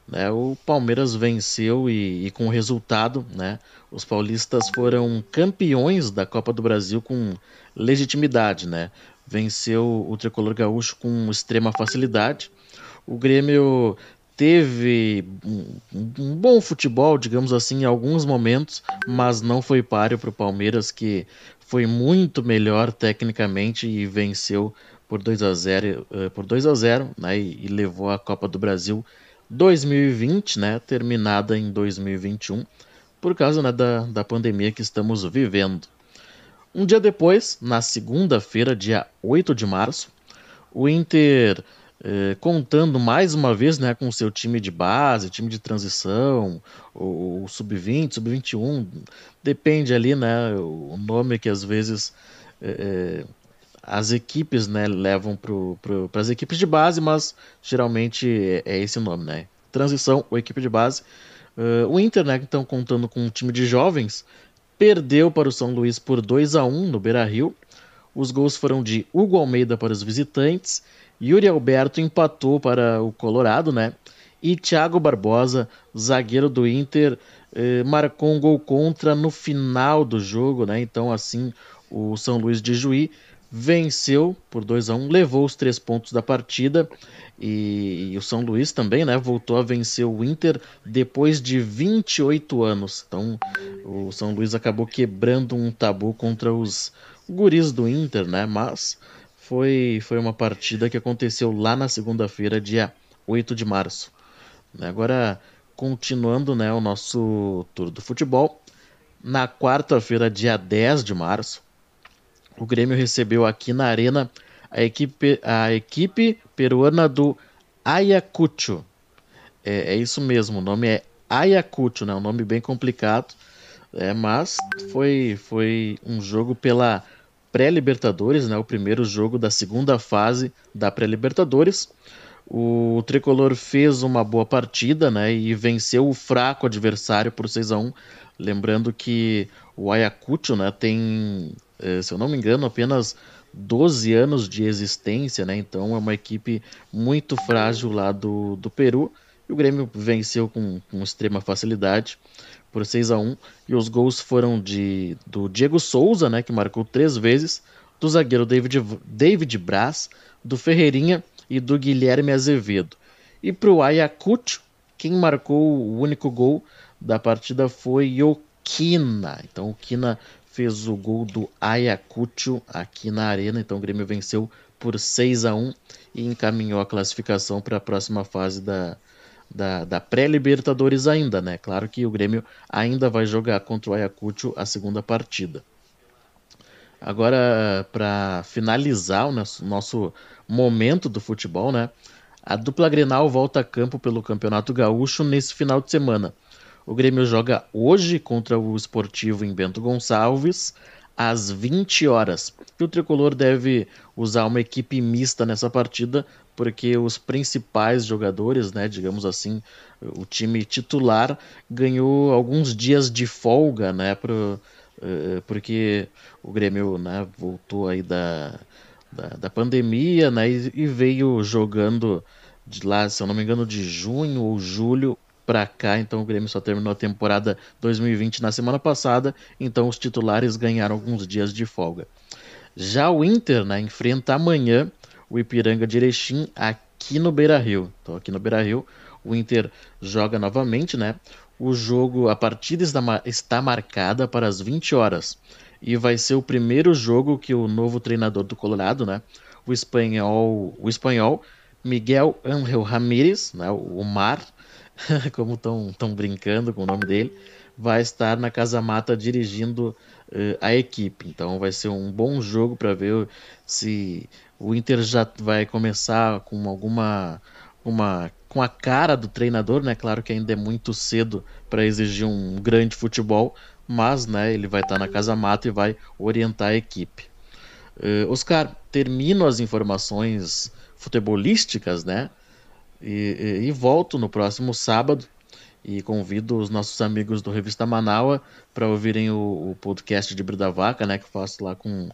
Né, o Palmeiras venceu e, e com o resultado, né, os paulistas foram campeões da Copa do Brasil com legitimidade. Né, venceu o tricolor gaúcho com extrema facilidade o Grêmio teve um, bom futebol, digamos assim, em alguns momentos, mas não foi páreo para o Palmeiras, que foi muito melhor tecnicamente e venceu por 2 a 0 uh, eh, por 2 a 0 né, e, e, levou a Copa do Brasil 2020, né, terminada em 2021, por causa né, da, da pandemia que estamos vivendo. Um dia depois, na segunda-feira, dia 8 de março, o Inter é, contando mais uma vez né, com o seu time de base, time de transição, o, o sub-20, sub-21, depende ali né, o nome que às vezes é, as equipes né, levam para as equipes de base, mas geralmente é, é, esse o nome, né? Transição ou equipe de base. Uh, o Inter, né, então, contando com um time de jovens, perdeu para o São Luís por 2 a 1 no Beira-Rio. Os gols foram de Hugo Almeida para os visitantes, Yuri Alberto empatou para o Colorado, né? E Thiago Barbosa, zagueiro do Inter, eh, marcou um gol contra no final do jogo, né? Então assim o São Luís de Juí venceu por 2 a 1 levou os três pontos da partida e, e, o São Luís também, né, voltou a vencer o Inter depois de 28 anos. Então, o São Luís acabou quebrando um tabu contra os guris do Inter, né? Mas foi, foi uma partida que aconteceu lá na segunda-feira, dia 8 de março. Agora, continuando, né, o nosso tour do futebol, na quarta-feira, dia 10 de março, o Grêmio recebeu aqui na Arena a equipe, a equipe peruana do Ayacucho. É, é isso mesmo, o nome é Ayacucho, né? um nome bem complicado, é, mas foi, foi um jogo pela pré-Libertadores, né? o primeiro jogo da segunda fase da pré-Libertadores. O tricolor fez uma boa partida né? e venceu o fraco adversário por 6 a 1 Lembrando que o Ayacucho né, tem, eh, se eu não me engano, apenas 12 anos de existência, né? Então é uma equipe muito frágil lá do, do Peru. E o Grêmio venceu com, com extrema facilidade por 6 a 1 E os gols foram de do Diego Souza, né? Que marcou três vezes, do zagueiro David, David Braz, do Ferreirinha e do Guilherme Azevedo. E para o Ayacucho, quem marcou o único gol da partida foi o Kina. Então o Kina fez o gol do Ayacucho aqui na arena. Então o Grêmio venceu por 6 a 1 e encaminhou a classificação para a próxima fase da, da, da pré-Libertadores ainda, né? Claro que o Grêmio ainda vai jogar contra o Ayacucho a segunda partida. Agora, para finalizar o nosso, nosso momento do futebol, né? A dupla Grenal volta a campo pelo Campeonato Gaúcho nesse final de semana. O Grêmio joga hoje contra o Esportivo em Bento Gonçalves, às 20 horas. E o tricolor deve usar uma equipe mista nessa partida, porque os principais jogadores, né, digamos assim, o time titular ganhou alguns dias de folga, né, pro, uh, porque o Grêmio, né, voltou aí da, da, da pandemia, né, e, e veio jogando de lá, se eu não me engano, de junho ou julho para cá, então o Grêmio só terminou a temporada 2020 na semana passada, então os titulares ganharam alguns dias de folga. Já o Inter né, enfrenta amanhã o Ipiranga de Erechim aqui no Beira-Rio. Então aqui no Beira-Rio o Inter joga novamente, né? O jogo, a partida está, marcada para as 20 horas e vai ser o primeiro jogo que o novo treinador do Colorado, né? O espanhol, o espanhol Miguel Ángel Ramírez, né? O Mar, como estão brincando com o nome dele, vai estar na Casa Mata dirigindo uh, a equipe. Então vai ser um bom jogo para ver se o Inter já vai começar com alguma uma com a cara do treinador, né? Claro que ainda é muito cedo para exigir um grande futebol, mas né, ele vai estar na Casa Mata e vai orientar a equipe. Uh, Oscar, termino as informações futebolísticas, né? E, e, e, volto no próximo sábado e convido os nossos amigos do Revista Manaua para ouvirem o, o, podcast de Brida Vaca, né, que faço lá com,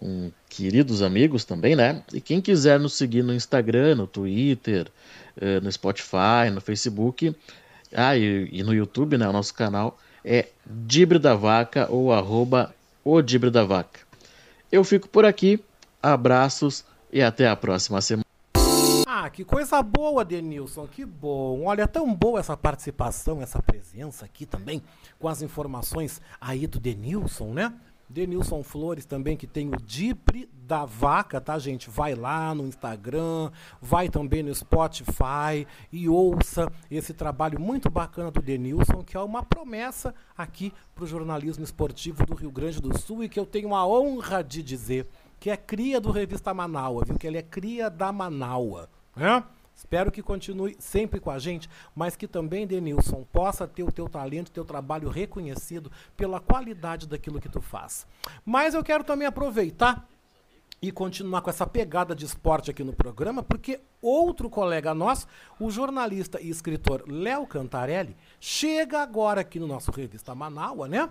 com queridos amigos também, né? E quem quiser nos seguir no Instagram, no Twitter, eh, no Spotify, no Facebook, ah, e, e, no YouTube, né, o nosso canal é Dibre da Vaca ou arroba o Dibre da Vaca. Eu fico por aqui, abraços e até a próxima semana. Ah, que coisa boa, Denilson, que bom. Olha, tão boa essa participação, essa presença aqui também, com as informações aí do Denilson, né? Denilson Flores também, que tem o Dipre da Vaca, tá, gente? Vai lá no Instagram, vai também no Spotify e ouça esse trabalho muito bacana do Denilson, que é uma promessa aqui para o jornalismo esportivo do Rio Grande do Sul e que eu tenho a honra de dizer que é cria do Revista Manaua, viu? Que ele é cria da Manaua. Né? Espero que continue sempre com a gente, mas que também, Denilson, possa ter o teu talento, teu trabalho reconhecido pela qualidade daquilo que tu faz. Mas eu quero também aproveitar e continuar com essa pegada de esporte aqui no programa, porque outro colega nosso, o jornalista e escritor Léo Cantarelli, chega agora aqui no nosso Revista Manaua, né?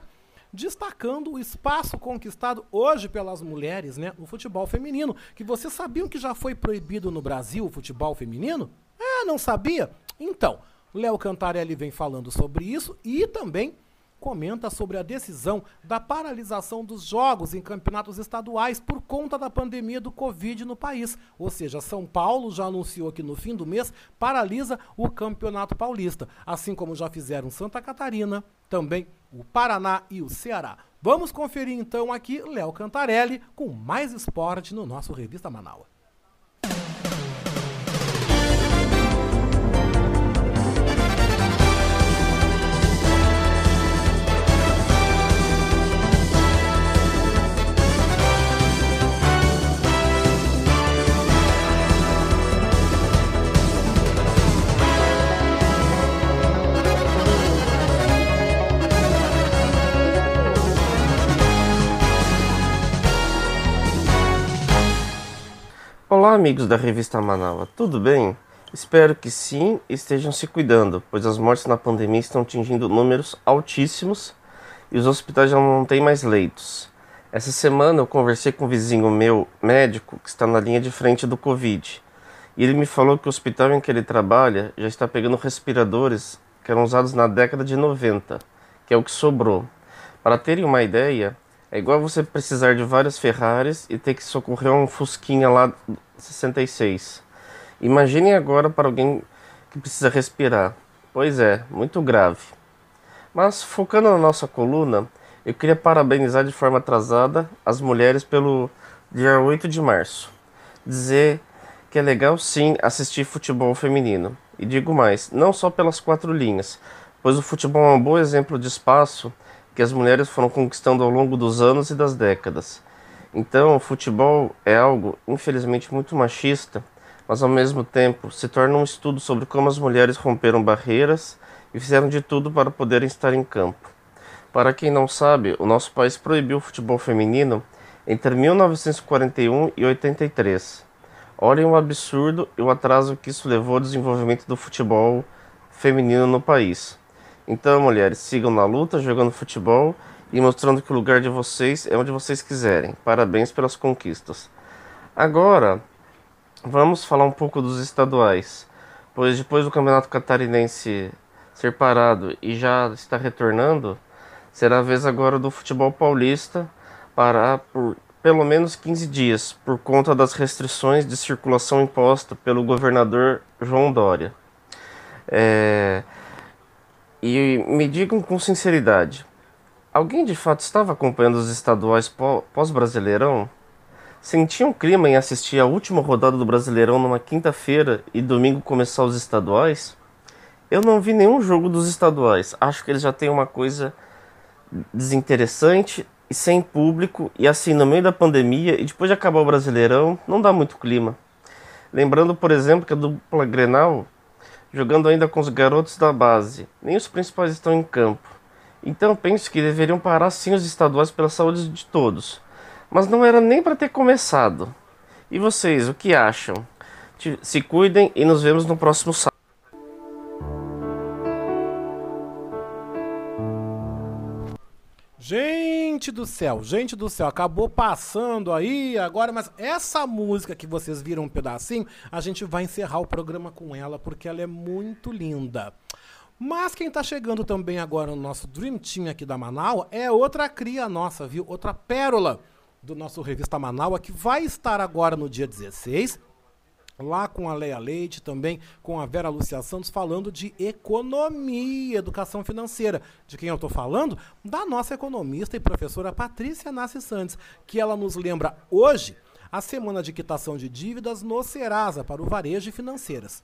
Destacando o espaço conquistado hoje pelas mulheres, né, no futebol feminino. Que vocês sabiam que já foi proibido no Brasil o futebol feminino? É, não sabia? Então, Léo Cantarelli vem falando sobre isso e também comenta sobre a decisão da paralisação dos jogos em campeonatos estaduais por conta da pandemia do Covid no país. Ou seja, São Paulo já anunciou que no fim do mês paralisa o Campeonato Paulista, assim como já fizeram Santa Catarina, também o Paraná e o Ceará. Vamos conferir então aqui Léo Cantarelli com mais esporte no nosso Revista Manaus. Olá, amigos da revista Manaus, tudo bem? Espero que sim estejam se cuidando, pois as mortes na pandemia estão atingindo números altíssimos e os hospitais já não têm mais leitos. Essa semana eu conversei com um vizinho meu, médico, que está na linha de frente do Covid, e ele me falou que o hospital em que ele trabalha já está pegando respiradores que eram usados na década de 90, que é o que sobrou. Para terem uma ideia, é igual você precisar de várias Ferraris e ter que socorrer um Fusquinha lá 66. Imaginem agora para alguém que precisa respirar. Pois é, muito grave. Mas focando na nossa coluna, eu queria parabenizar de forma atrasada as mulheres pelo dia 8 de março. Dizer que é legal sim assistir futebol feminino. E digo mais, não só pelas quatro linhas, pois o futebol é um bom exemplo de espaço que as mulheres foram conquistando ao longo dos anos e das décadas. Então, o futebol é algo, infelizmente, muito machista, mas ao mesmo tempo se torna um estudo sobre como as mulheres romperam barreiras e fizeram de tudo para poderem estar em campo. Para quem não sabe, o nosso país proibiu o futebol feminino entre 1941 e 83. Olhem o absurdo e o atraso que isso levou ao desenvolvimento do futebol feminino no país. Então, mulheres, sigam na luta, jogando futebol e mostrando que o lugar de vocês é onde vocês quiserem. Parabéns pelas conquistas. Agora, vamos falar um pouco dos estaduais, pois depois do Campeonato Catarinense ser parado e já está retornando, será a vez agora do futebol paulista parar por pelo menos 15 dias por conta das restrições de circulação imposta pelo governador João Dória. É, e me digam com sinceridade: alguém de fato estava acompanhando os estaduais pós-Brasileirão? Sentia um clima em assistir a última rodada do Brasileirão numa quinta-feira e domingo começar os estaduais? Eu não vi nenhum jogo dos estaduais. Acho que eles já têm uma coisa desinteressante e sem público, e assim, no meio da pandemia e depois de acabar o Brasileirão, não dá muito clima. Lembrando, por exemplo, que a dupla Grenal jogando ainda com os garotos da base. Nem os principais estão em campo. Então penso que deveriam parar sim os estaduais pela saúde de todos. Mas não era nem para ter começado. E vocês, o que acham? Se cuidem e nos vemos no próximo sábado. Gente do céu, gente do céu, acabou passando aí agora, mas essa música que vocês viram um pedacinho, a gente vai encerrar o programa com ela porque ela é muito linda. Mas quem tá chegando também agora no nosso Dream Team aqui da Manaus é outra cria nossa, viu? Outra pérola do nosso Revista Manaus que vai estar agora no dia 16 lá com a Leia Leite, também com a Vera Lúcia Santos, falando de economia, educação financeira. De quem eu estou falando? Da nossa economista e professora Patrícia Nassi Santos, que ela nos lembra hoje a semana de quitação de dívidas no Serasa para o varejo e financeiras.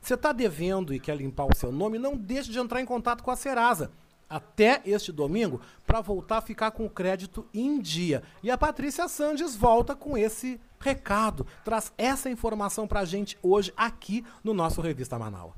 Você está devendo e quer limpar o seu nome? Não deixe de entrar em contato com a Serasa até este domingo para voltar a ficar com o crédito em dia. E a Patrícia Sandes volta com esse recado, traz essa informação para a gente hoje aqui no nosso Revista Manaus.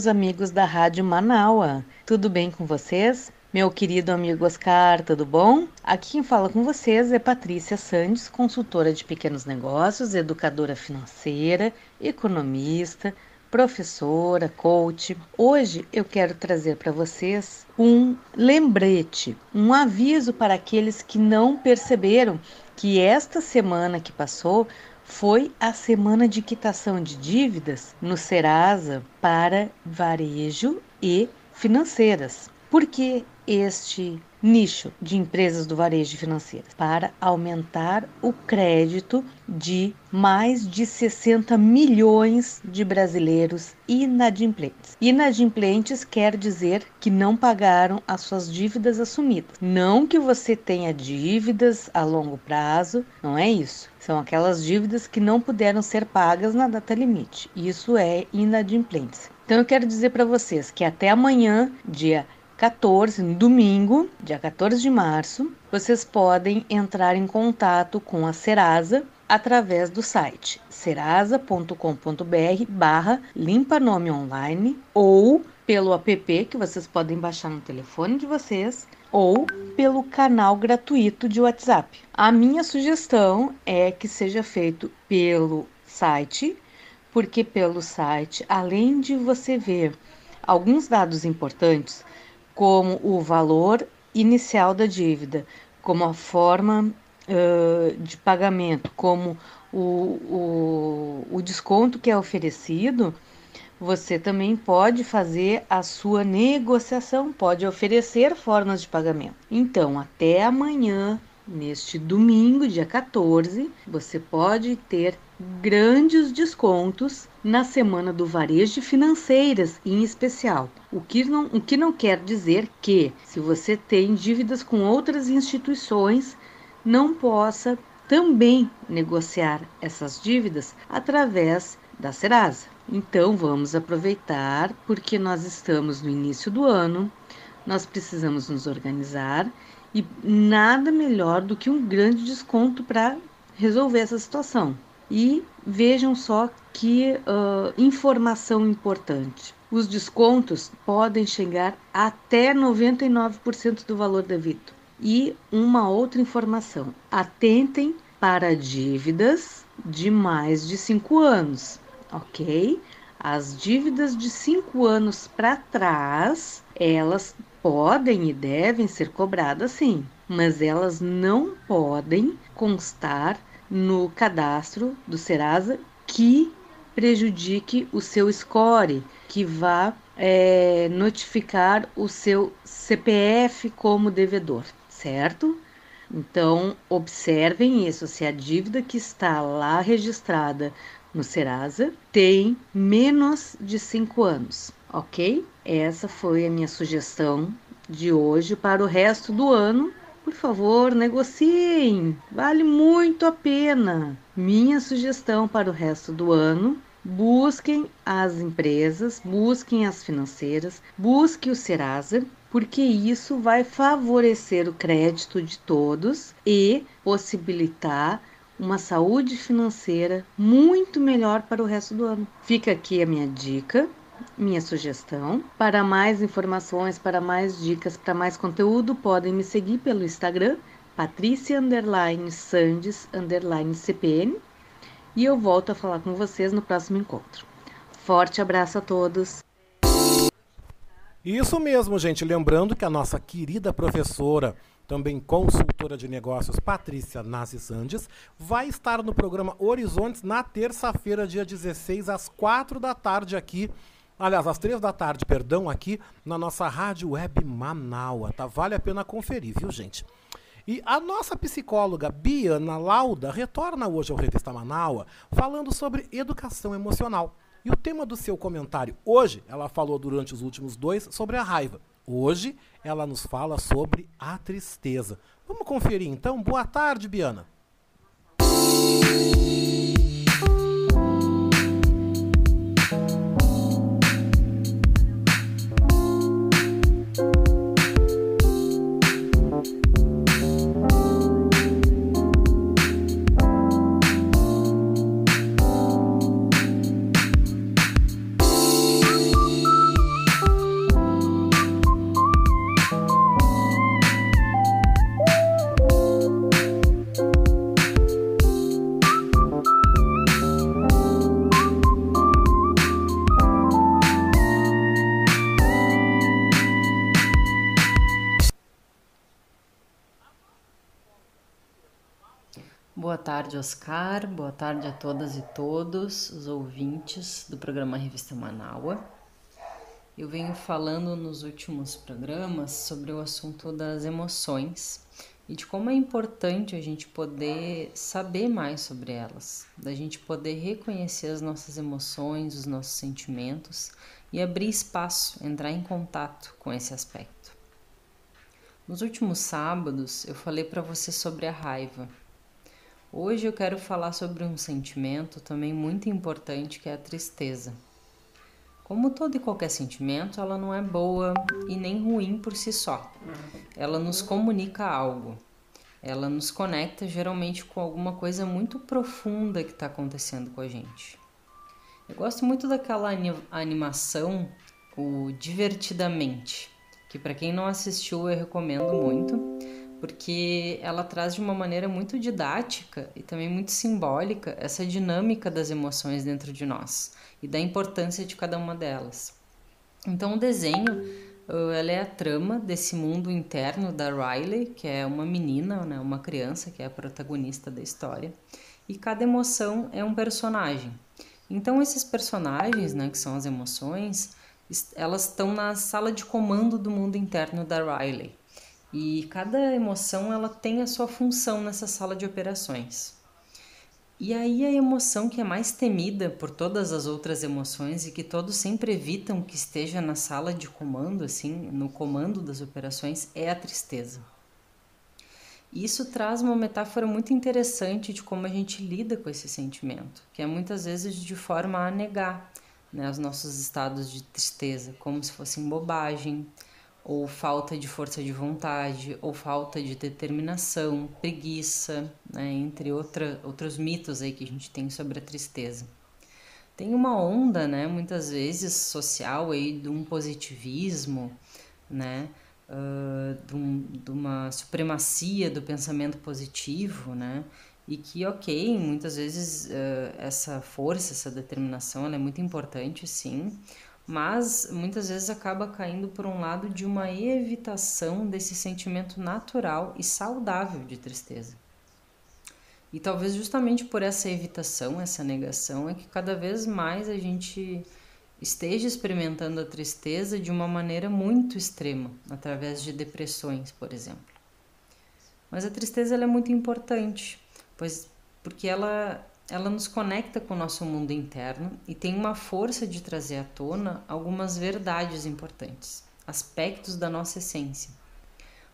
Meus amigos da Rádio Manaua. Tudo bem com vocês? Meu querido amigo Oscar, tudo bom? Aqui quem fala com vocês é Patrícia Sandes, consultora de pequenos negócios, educadora financeira, economista, professora, coach. Hoje eu quero trazer para vocês um lembrete, um aviso para aqueles que não perceberam que esta semana que passou foi a semana de quitação de dívidas no Serasa para varejo e financeiras. Por que este nicho de empresas do varejo financeiro? Para aumentar o crédito de mais de 60 milhões de brasileiros inadimplentes. Inadimplentes quer dizer que não pagaram as suas dívidas assumidas. Não que você tenha dívidas a longo prazo, não é isso. São aquelas dívidas que não puderam ser pagas na data limite. Isso é inadimplência. Então eu quero dizer para vocês que até amanhã, dia 14, no domingo, dia 14 de março, vocês podem entrar em contato com a Serasa através do site serasa.com.br barra limpa nome online ou pelo app que vocês podem baixar no telefone de vocês ou pelo canal gratuito de WhatsApp. A minha sugestão é que seja feito pelo site, porque pelo site, além de você ver alguns dados importantes, como o valor inicial da dívida, como a forma uh, de pagamento, como o, o, o desconto que é oferecido, você também pode fazer a sua negociação, pode oferecer formas de pagamento. Então, até amanhã, neste domingo, dia 14, você pode ter grandes descontos na semana do varejo de financeiras em especial. O que, não, o que não quer dizer que, se você tem dívidas com outras instituições, não possa também negociar essas dívidas através da Serasa. Então vamos aproveitar porque nós estamos no início do ano, nós precisamos nos organizar e nada melhor do que um grande desconto para resolver essa situação. E vejam só que uh, informação importante. Os descontos podem chegar até 99% do valor devido. E uma outra informação: atentem para dívidas de mais de 5 anos, ok? As dívidas de 5 anos para trás, elas podem e devem ser cobradas sim, mas elas não podem constar no cadastro do Serasa que prejudique o seu score, que vá é, notificar o seu CPF como devedor, certo? Então, observem isso, se a dívida que está lá registrada no Serasa tem menos de 5 anos, ok? Essa foi a minha sugestão de hoje para o resto do ano por favor, negociem, vale muito a pena. Minha sugestão para o resto do ano: busquem as empresas, busquem as financeiras, busque o Serasa, porque isso vai favorecer o crédito de todos e possibilitar uma saúde financeira muito melhor para o resto do ano. Fica aqui a minha dica minha sugestão. Para mais informações, para mais dicas, para mais conteúdo, podem me seguir pelo Instagram, Patrícia Sandes CPN. E eu volto a falar com vocês no próximo encontro. Forte abraço a todos. Isso mesmo, gente. Lembrando que a nossa querida professora, também consultora de negócios, Patrícia Nassi Sandes, vai estar no programa Horizontes na terça-feira, dia 16, às 4 da tarde, aqui Aliás, às três da tarde, perdão, aqui na nossa rádio web Manaua, tá? Vale a pena conferir, viu, gente? E a nossa psicóloga Biana Lauda retorna hoje ao Revista Manaua falando sobre educação emocional. E o tema do seu comentário hoje, ela falou durante os últimos dois sobre a raiva. Hoje ela nos fala sobre a tristeza. Vamos conferir então? Boa tarde, Biana. Tarde, Oscar. Boa tarde a todas e todos os ouvintes do programa Revista Manaua. Eu venho falando nos últimos programas sobre o assunto das emoções e de como é importante a gente poder saber mais sobre elas, da gente poder reconhecer as nossas emoções, os nossos sentimentos e abrir espaço, entrar em contato com esse aspecto. Nos últimos sábados eu falei para você sobre a raiva. Hoje eu quero falar sobre um sentimento também muito importante que é a tristeza. Como todo e qualquer sentimento, ela não é boa e nem ruim por si só. Ela nos comunica algo. Ela nos conecta geralmente com alguma coisa muito profunda que está acontecendo com a gente. Eu gosto muito daquela animação, o Divertidamente, que para quem não assistiu eu recomendo muito, porque ela traz de uma maneira muito didática e também muito simbólica essa dinâmica das emoções dentro de nós e da importância de cada uma delas. Então o desenho ela é a trama desse mundo interno da Riley, que é uma menina, né, uma criança que é a protagonista da história, e cada emoção é um personagem. Então esses personagens, né, que são as emoções, elas estão na sala de comando do mundo interno da Riley. E cada emoção ela tem a sua função nessa sala de operações. E aí a emoção que é mais temida por todas as outras emoções e que todos sempre evitam que esteja na sala de comando, assim, no comando das operações, é a tristeza. Isso traz uma metáfora muito interessante de como a gente lida com esse sentimento, que é muitas vezes de forma a negar né, os nossos estados de tristeza, como se fossem bobagem, ou falta de força de vontade, ou falta de determinação, preguiça, né, entre outra, outros mitos aí que a gente tem sobre a tristeza. Tem uma onda, né, muitas vezes social aí de um positivismo, né, uh, de, um, de uma supremacia do pensamento positivo, né, e que ok, muitas vezes uh, essa força, essa determinação, ela é muito importante, sim, mas muitas vezes acaba caindo por um lado de uma evitação desse sentimento natural e saudável de tristeza. E talvez justamente por essa evitação, essa negação, é que cada vez mais a gente esteja experimentando a tristeza de uma maneira muito extrema, através de depressões, por exemplo. Mas a tristeza é muito importante, pois porque ela ela nos conecta com o nosso mundo interno e tem uma força de trazer à tona algumas verdades importantes, aspectos da nossa essência.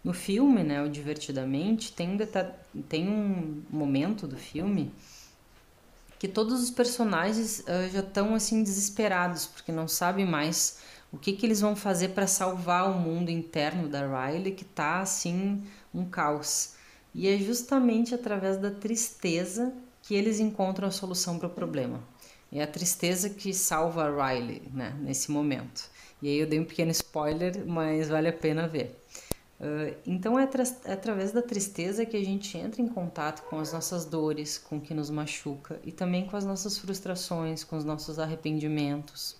No filme, né, o Divertidamente, tem um, tem um momento do filme que todos os personagens uh, já estão assim desesperados porque não sabem mais o que, que eles vão fazer para salvar o mundo interno da Riley que está assim um caos. E é justamente através da tristeza que eles encontram a solução para o problema. É a tristeza que salva a Riley né, nesse momento. E aí eu dei um pequeno spoiler, mas vale a pena ver. Uh, então é, é, através da tristeza que a gente entra em contato com as nossas dores, com o que nos machuca e também com as nossas frustrações, com os nossos arrependimentos.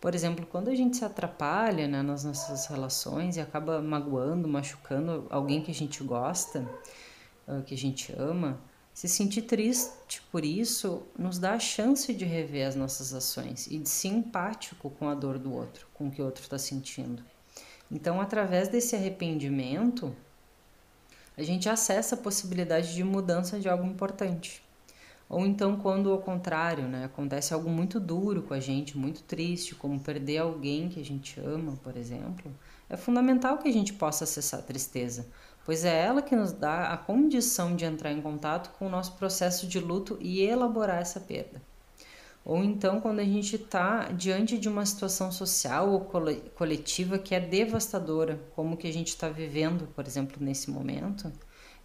Por exemplo, quando a gente se atrapalha né, nas nossas relações e acaba magoando, machucando alguém que a gente gosta, uh, que a gente ama, se sentir triste por isso nos dá a chance de rever as nossas ações e de ser empático com a dor do outro, com o que o outro está sentindo. Então, através desse arrependimento, a gente acessa a possibilidade de mudança de algo importante. Ou então, quando ao contrário, né, acontece algo muito duro com a gente, muito triste, como perder alguém que a gente ama, por exemplo, é fundamental que a gente possa acessar a tristeza, pois é ela que nos dá a condição de entrar em contato com o nosso processo de luto e elaborar essa perda. Ou então, quando a gente está diante de uma situação social ou coletiva que é devastadora, como que a gente está vivendo, por exemplo, nesse momento,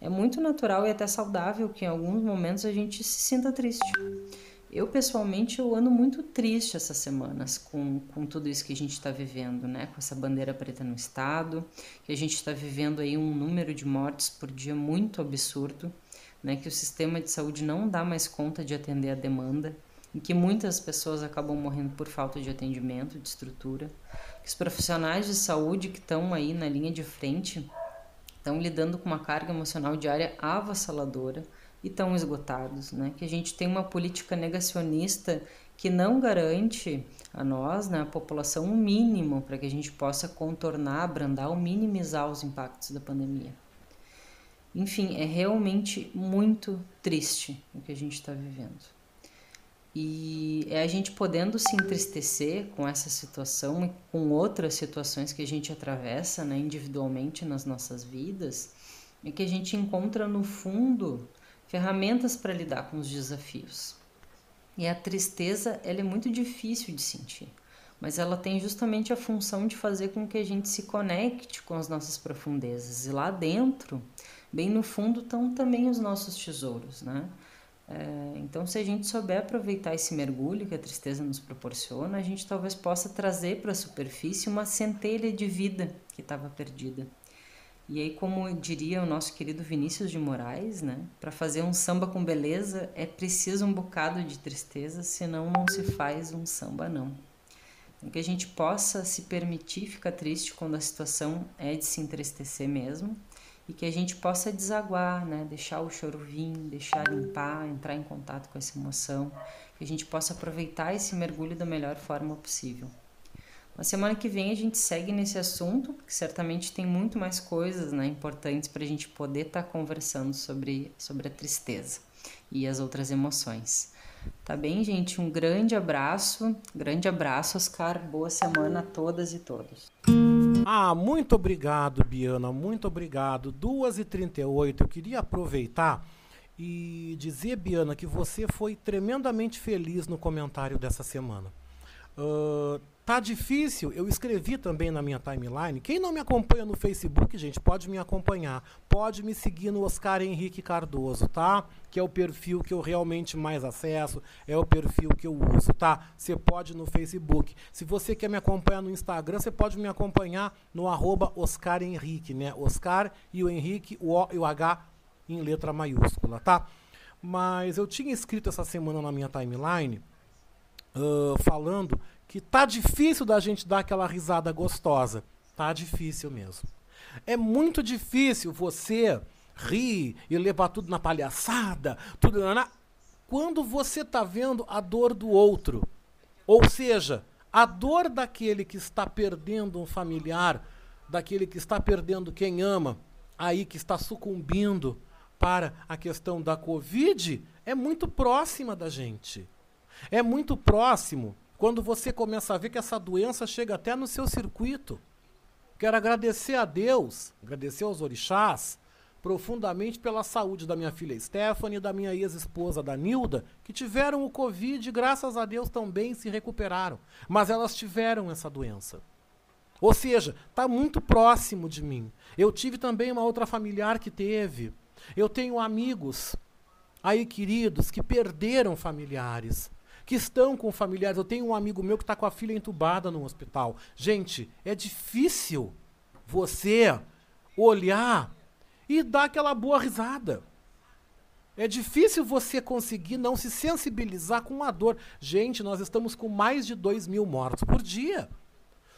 é muito natural e até saudável que em alguns momentos a gente se sinta triste. Eu, pessoalmente, eu ando muito triste essas semanas com, com tudo isso que a gente está vivendo, né? Com essa bandeira preta no estado, que a gente está vivendo aí um número de mortes por dia muito absurdo, né? Que o sistema de saúde não dá mais conta de atender a demanda e que muitas pessoas acabam morrendo por falta de atendimento, de estrutura, que os profissionais de saúde que estão aí na linha de frente estão lidando com uma carga emocional diária avassaladora, e estão esgotados, né? Que a gente tem uma política negacionista que não garante a nós, né, a população, um mínimo para que a gente possa contornar, abrandar ou minimizar os impactos da pandemia. Enfim, é realmente muito triste o que a gente está vivendo. E é a gente podendo se entristecer com essa situação e com outras situações que a gente atravessa né, individualmente nas nossas vidas, é que a gente encontra no fundo ferramentas para lidar com os desafios. E a tristeza ela é muito difícil de sentir, mas ela tem justamente a função de fazer com que a gente se conecte com as nossas profundezas. E lá dentro, bem no fundo, estão também os nossos tesouros, né? É, então, se a gente souber aproveitar esse mergulho que a tristeza nos proporciona, a gente talvez possa trazer para a superfície uma centelha de vida que estava perdida. E aí, como diria o nosso querido Vinícius de Moraes, né, para fazer um samba com beleza é preciso um bocado de tristeza, senão não se faz um samba não. Então, que a gente possa se permitir ficar triste quando a situação é de se entristecer mesmo e que a gente possa desaguar, né? deixar o choro vir, deixar limpar, entrar em contato com essa emoção, que a gente possa aproveitar esse mergulho da melhor forma possível. Na semana que vem a gente segue nesse assunto, que certamente tem muito mais coisas né, importantes para a gente poder estar tá conversando sobre, sobre a tristeza e as outras emoções. Tá bem, gente? Um grande abraço, grande abraço, Oscar. Boa semana a todas e todos. Ah, muito obrigado, Biana, muito obrigado. 2h38, eu queria aproveitar e dizer, Biana, que você foi tremendamente feliz no comentário dessa semana. Uh, Tá difícil, eu escrevi também na minha timeline. Quem não me acompanha no Facebook, gente, pode me acompanhar. Pode me seguir no Oscar Henrique Cardoso, tá? Que é o perfil que eu realmente mais acesso, é o perfil que eu uso, tá? Você pode no Facebook. Se você quer me acompanhar no Instagram, você pode me acompanhar no arroba Oscar Henrique, né? Oscar e o Henrique, o O e o H em letra maiúscula, tá? Mas eu tinha escrito essa semana na minha timeline uh, falando que tá difícil da gente dar aquela risada gostosa. Tá difícil mesmo. É muito difícil você rir e levar tudo na palhaçada, tudo na quando você tá vendo a dor do outro. Ou seja, a dor daquele que está perdendo um familiar, daquele que está perdendo quem ama, aí que está sucumbindo para a questão da Covid, é muito próxima da gente. É muito próximo quando você começa a ver que essa doença chega até no seu circuito. Quero agradecer a Deus, agradecer aos orixás, profundamente pela saúde da minha filha Stephanie e da minha ex-esposa Danilda, que tiveram o Covid e, graças a Deus, também se recuperaram. Mas elas tiveram essa doença. Ou seja, está muito próximo de mim. Eu tive também uma outra familiar que teve. Eu tenho amigos aí queridos que perderam familiares que estão com familiares. Eu tenho um amigo meu que está com a filha entubada no hospital. Gente, é difícil você olhar e dar aquela boa risada. É difícil você conseguir não se sensibilizar com a dor. Gente, nós estamos com mais de 2 mil mortos por dia.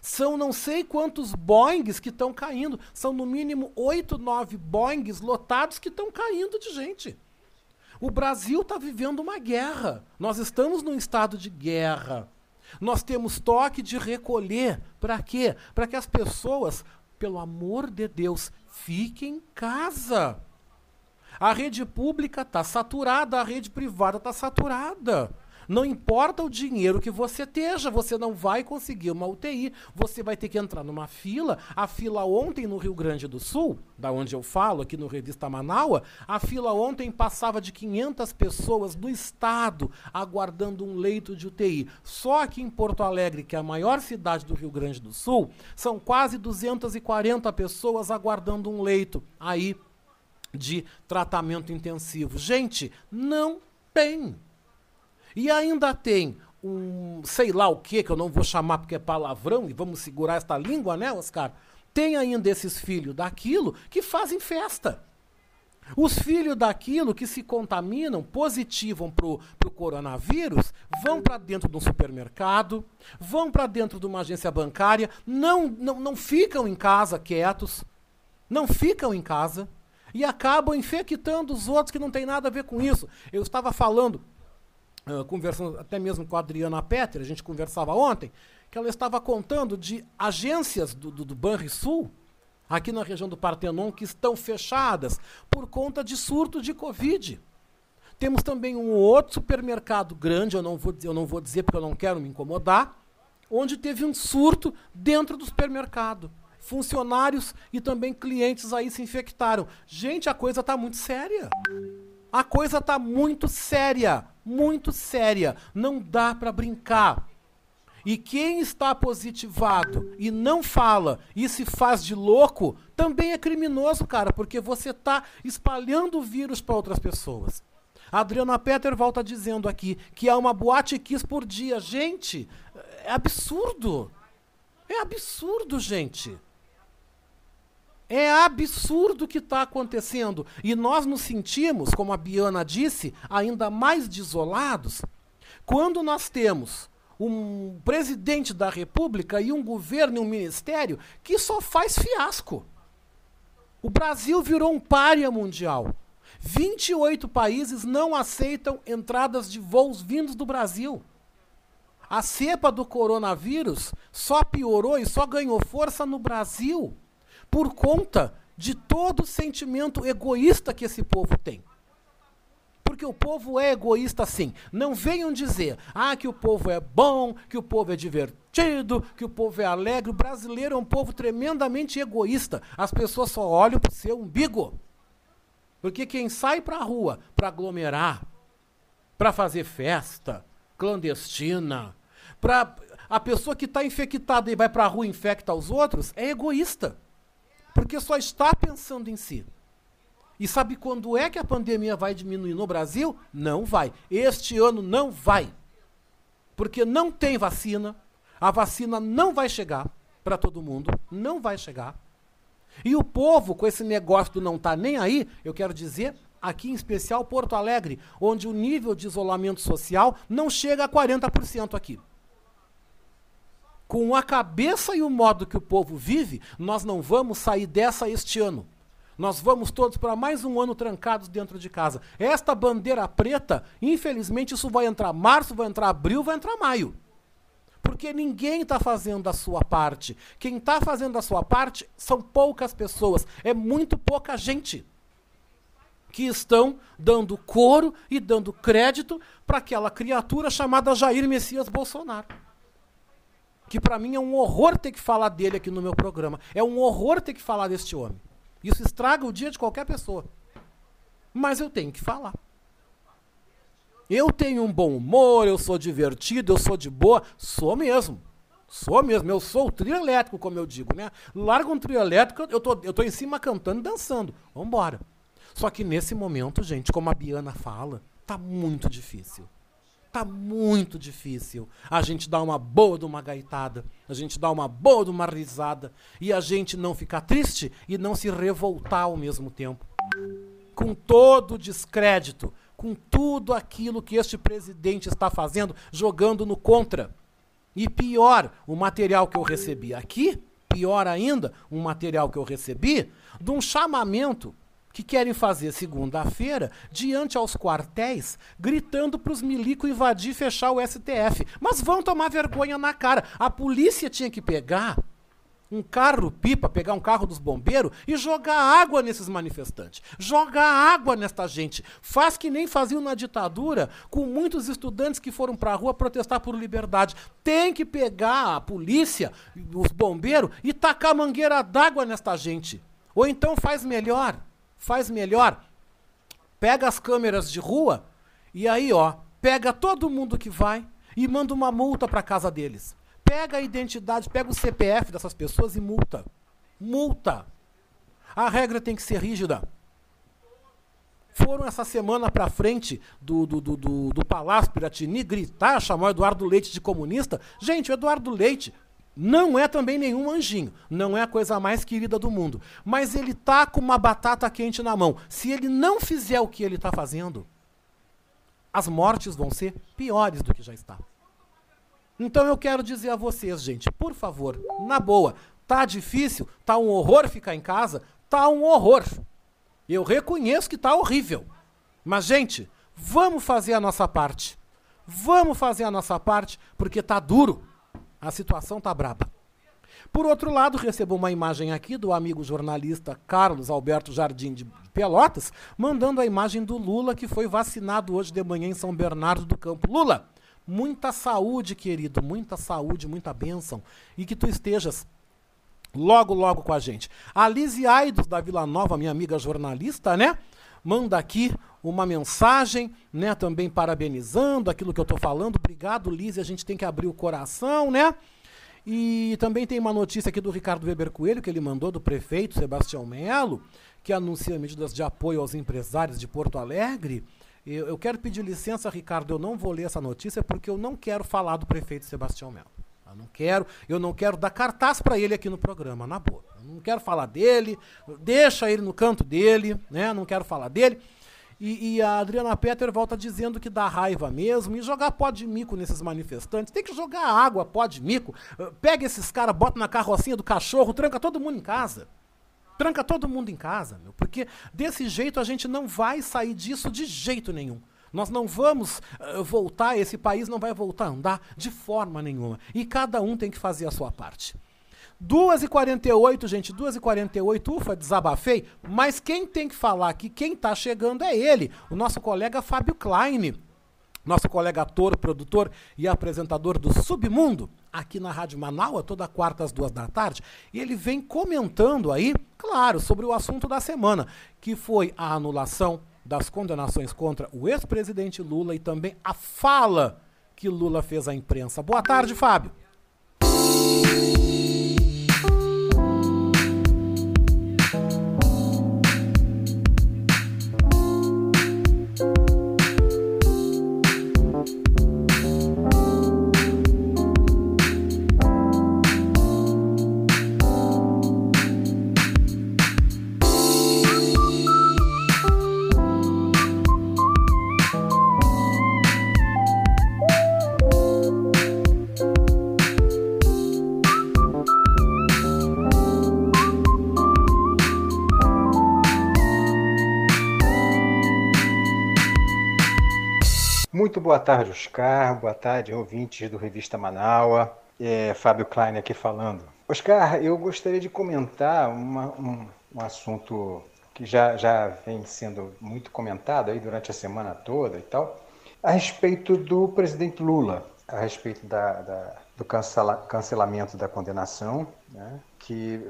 São não sei quantos Boeings que estão caindo. São no mínimo 8, 9 Boeings lotados que estão caindo de gente. O Brasil está vivendo uma guerra. Nós estamos num estado de guerra. Nós temos toque de recolher. Para quê? Para que as pessoas, pelo amor de Deus, fiquem em casa. A rede pública está saturada, a rede privada está saturada. Não importa o dinheiro que você esteja, você não vai conseguir uma UTI. Você vai ter que entrar numa fila. A fila ontem no Rio Grande do Sul, da onde eu falo, aqui no Revista Manaua, a fila ontem passava de 500 pessoas do estado aguardando um leito de UTI. Só aqui em Porto Alegre, que é a maior cidade do Rio Grande do Sul, são quase 240 pessoas aguardando um leito aí de tratamento intensivo. Gente, não tem. E ainda tem um sei lá o que, que eu não vou chamar porque é palavrão, e vamos segurar esta língua, né, Oscar? Tem ainda esses filhos daquilo que fazem festa. Os filhos daquilo que se contaminam, positivam para o coronavírus, vão para dentro de um supermercado, vão para dentro de uma agência bancária, não, não, não ficam em casa quietos, não ficam em casa. e acabam infectando os outros que não tem nada a ver com isso. Eu estava falando, uh, conversando até mesmo com a Adriana Petter, a gente conversava ontem, que ela estava contando de agências do, do, do Banrisul, aqui na região do Partenon, que estão fechadas por conta de surto de Covid. Temos também um outro supermercado grande, eu não vou, eu não vou dizer porque eu não quero me incomodar, onde teve um surto dentro do supermercado. Funcionários e também clientes aí se infectaram. Gente, a coisa está muito séria. A coisa está muito séria, muito séria. Não dá para brincar. E quem está positivado e não fala e se faz de louco, também é criminoso, cara, porque você está espalhando o vírus para outras pessoas. A Adriana Petter volta dizendo aqui que há uma boate kiss por dia. Gente, é absurdo. É absurdo, gente. É absurdo o que está acontecendo. E nós nos sentimos, como a Biana disse, ainda mais desolados quando nós temos um presidente da República e um governo e um ministério que só faz fiasco. O Brasil virou um pária mundial. 28 países não aceitam entradas de voos vindos do Brasil. A cepa do coronavírus só piorou e só ganhou força no Brasil por conta de todo o sentimento egoísta que esse povo tem. Porque o povo é egoísta sim. Não venham dizer, ah, que o povo é bom, que o povo é divertido, que o povo é alegre. O brasileiro é um povo tremendamente egoísta. As pessoas só olham para o seu umbigo. Porque quem sai para a rua para aglomerar, para fazer festa clandestina, para a pessoa que está infectada e vai para a rua e infecta os outros, é egoísta. Porque só está pensando em si. E sabe quando é que a pandemia vai diminuir no Brasil? Não vai. Este ano não vai. Porque não tem vacina. A vacina não vai chegar para todo mundo. Não vai chegar. E o povo, com esse negócio do não tá nem aí, eu quero dizer, aqui em especial Porto Alegre, onde o nível de isolamento social não chega a 40% aqui. Com a cabeça e o modo que o povo vive, nós não vamos sair dessa este ano. Nós vamos todos para mais um ano trancados dentro de casa. Esta bandeira preta, infelizmente, isso vai entrar março, vai entrar abril, vai entrar maio. Porque ninguém está fazendo a sua parte. Quem está fazendo a sua parte são poucas pessoas. É muito pouca gente que estão dando coro e dando crédito para aquela criatura chamada Jair Messias Bolsonaro. Que para mim é um horror ter que falar dele aqui no meu programa. É um horror ter que falar deste homem. Isso estraga o dia de qualquer pessoa. Mas eu tenho que falar. Eu tenho um bom humor, eu sou divertido, eu sou de boa. Sou mesmo. Sou mesmo. Eu sou o trio elétrico, como eu digo, né? Larga um trio elétrico, eu tô, eu tô em cima cantando e dançando. Vambora. Só que nesse momento, gente, como a Biana fala, tá muito difícil. Tá muito difícil a gente dar uma boa de uma gaitada, a gente dar uma boa de uma risada e a gente não ficar triste e não se revoltar ao mesmo tempo. Com todo o descrédito, com tudo aquilo que este presidente está fazendo, jogando no contra. E pior, o material que eu recebi aqui, pior ainda, um material que eu recebi de um chamamento que querem fazer segunda-feira diante aos quartéis, gritando para os milico invadir e fechar o STF. Mas vão tomar vergonha na cara. A polícia tinha que pegar um carro pipa, pegar um carro dos bombeiros e jogar água nesses manifestantes. Jogar água nesta gente. Faz que nem faziam na ditadura com muitos estudantes que foram para a rua protestar por liberdade. Tem que pegar a polícia, os bombeiros e tacar mangueira d'água nesta gente. Ou então faz melhor, faz melhor. Pega as câmeras de rua e aí, ó, pega todo mundo que vai e manda uma multa para casa deles. Pega a identidade, pega o CPF dessas pessoas e multa. Multa. A regra tem que ser rígida. Foram essa semana para frente do, do, do, do, do Palácio Piratini gritar, chamar Eduardo Leite de comunista. Gente, o Eduardo Leite não é também nenhum anjinho, não é a coisa mais querida do mundo. Mas ele tá com uma batata quente na mão. Se ele não fizer o que ele está fazendo, as mortes vão ser piores do que já está. Então eu quero dizer a vocês, gente, por favor, na boa, tá difícil, tá um horror ficar em casa, tá um horror. Eu reconheço que tá horrível. Mas, gente, vamos fazer a nossa parte. Vamos fazer a nossa parte, porque tá duro. A situação tá braba. Por outro lado, recebo uma imagem aqui do amigo jornalista Carlos Alberto Jardim de Pelotas, mandando a imagem do Lula que foi vacinado hoje de manhã em São Bernardo do Campo. Lula, muita saúde, querido, muita saúde, muita bênção. E que tu estejas logo, logo com a gente. A Lise Aidos da Vila Nova, minha amiga jornalista, né? Manda aqui uma mensagem, né? Também parabenizando aquilo que eu tô falando. Obrigado, Lise. A gente tem que abrir o coração, né? E também tem uma notícia aqui do Ricardo Weber Coelho, que ele mandou do prefeito Sebastião Melo, que anuncia medidas de apoio aos empresários de Porto Alegre. Eu, eu quero pedir licença, Ricardo, eu não vou ler essa notícia porque eu não quero falar do prefeito Sebastião Melo. Eu não quero, eu não quero dar cartaz para ele aqui no programa, na boa. Não quero falar dele, deixa ele no canto dele, né? Não quero falar dele. E, e, a Adriana Petter volta dizendo que dá raiva mesmo e jogar pó de mico nesses manifestantes. Tem que jogar água, pó de mico. Uh, Pega esses caras, bota na carrocinha do cachorro, tranca todo mundo em casa. Tranca todo mundo em casa, meu, porque desse jeito a gente não vai sair disso de jeito nenhum. Nós não vamos uh, voltar, esse país não vai voltar a andar de forma nenhuma. E cada um tem que fazer a sua parte. 2h48, gente, 2h48, ufa, desabafei. Mas quem tem que falar aqui, quem tá chegando é ele, o nosso colega Fábio Klein. Nosso colega ator, produtor e apresentador do Submundo, aqui na Rádio Manaus, toda quarta às duas da tarde. E ele vem comentando aí, claro, sobre o assunto da semana, que foi a anulação das condenações contra o ex-presidente Lula e também a fala que Lula fez à imprensa. Boa tarde, Fábio. Boa tarde, Oscar. Boa tarde, ouvintes do Revista Manaua. É, Fábio Klein aqui falando. Oscar, eu gostaria de comentar uma, um, um assunto que já, já vem sendo muito comentado aí durante a semana toda e tal, a respeito do presidente Lula, a respeito da, da do cancela, cancelamento da condenação, né, que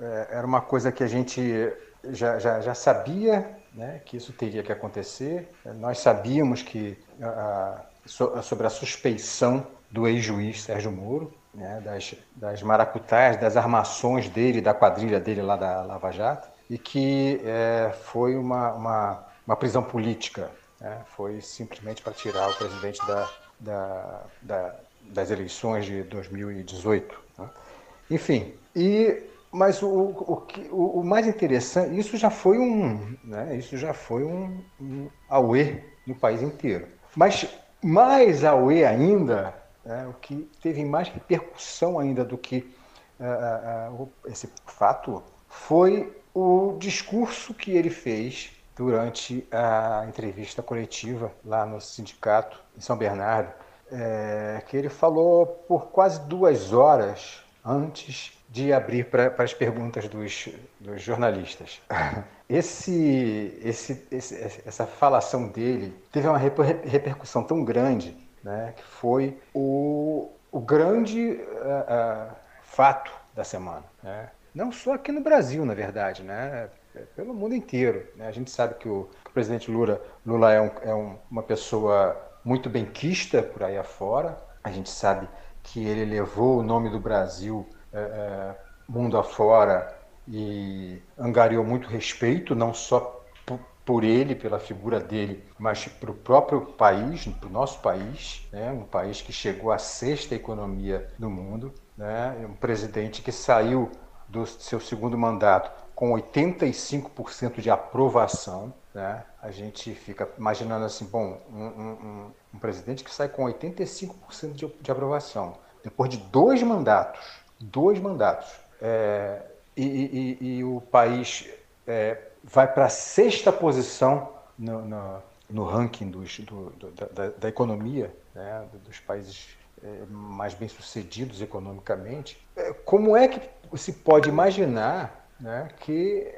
é, era uma coisa que a gente já, já, já sabia né, que isso teria que acontecer. Nós sabíamos que a, a, sobre a suspeição do ex-juiz Sérgio Moro, né, das, das das armações dele, da quadrilha dele lá da Lava Jato, e que é, foi uma, uma, uma, prisão política, né, foi simplesmente para tirar o presidente da, da, da, das eleições de 2018. Né. Enfim, e mas o, o, o, o, mais interessante, isso já foi um, né, isso já foi um, um auê no país inteiro. Mas mais auê ainda, né, o que teve mais repercussão ainda do que uh, uh, esse fato, foi o discurso que ele fez durante a entrevista coletiva lá no sindicato em São Bernardo, é, que ele falou por quase duas horas antes de abrir para as perguntas dos, dos jornalistas. Esse, esse, esse, essa falação dele teve uma repercussão tão grande né, que foi o, o grande uh, uh, fato da semana. Né? Não só aqui no Brasil, na verdade, né? É pelo mundo inteiro. Né? A gente sabe que o, que o presidente Lula, Lula é, um, é um, uma pessoa muito benquista por aí afora. A gente sabe que ele levou o nome do Brasil é, é, mundo afora e angariou muito respeito, não só por ele, pela figura dele, mas para o próprio país, para o nosso país, né? um país que chegou à sexta economia do mundo, né? um presidente que saiu do seu segundo mandato com 85% de aprovação. Né? A gente fica imaginando assim, bom, um, um, um presidente que sai com 85% de, de aprovação, depois de dois mandatos, dois mandatos, é, e, e, e, o país é, vai para a sexta posição no, no, no ranking dos, do, do, da, da, economia, né, dos países é, mais bem-sucedidos economicamente. É, como é que se pode imaginar né, que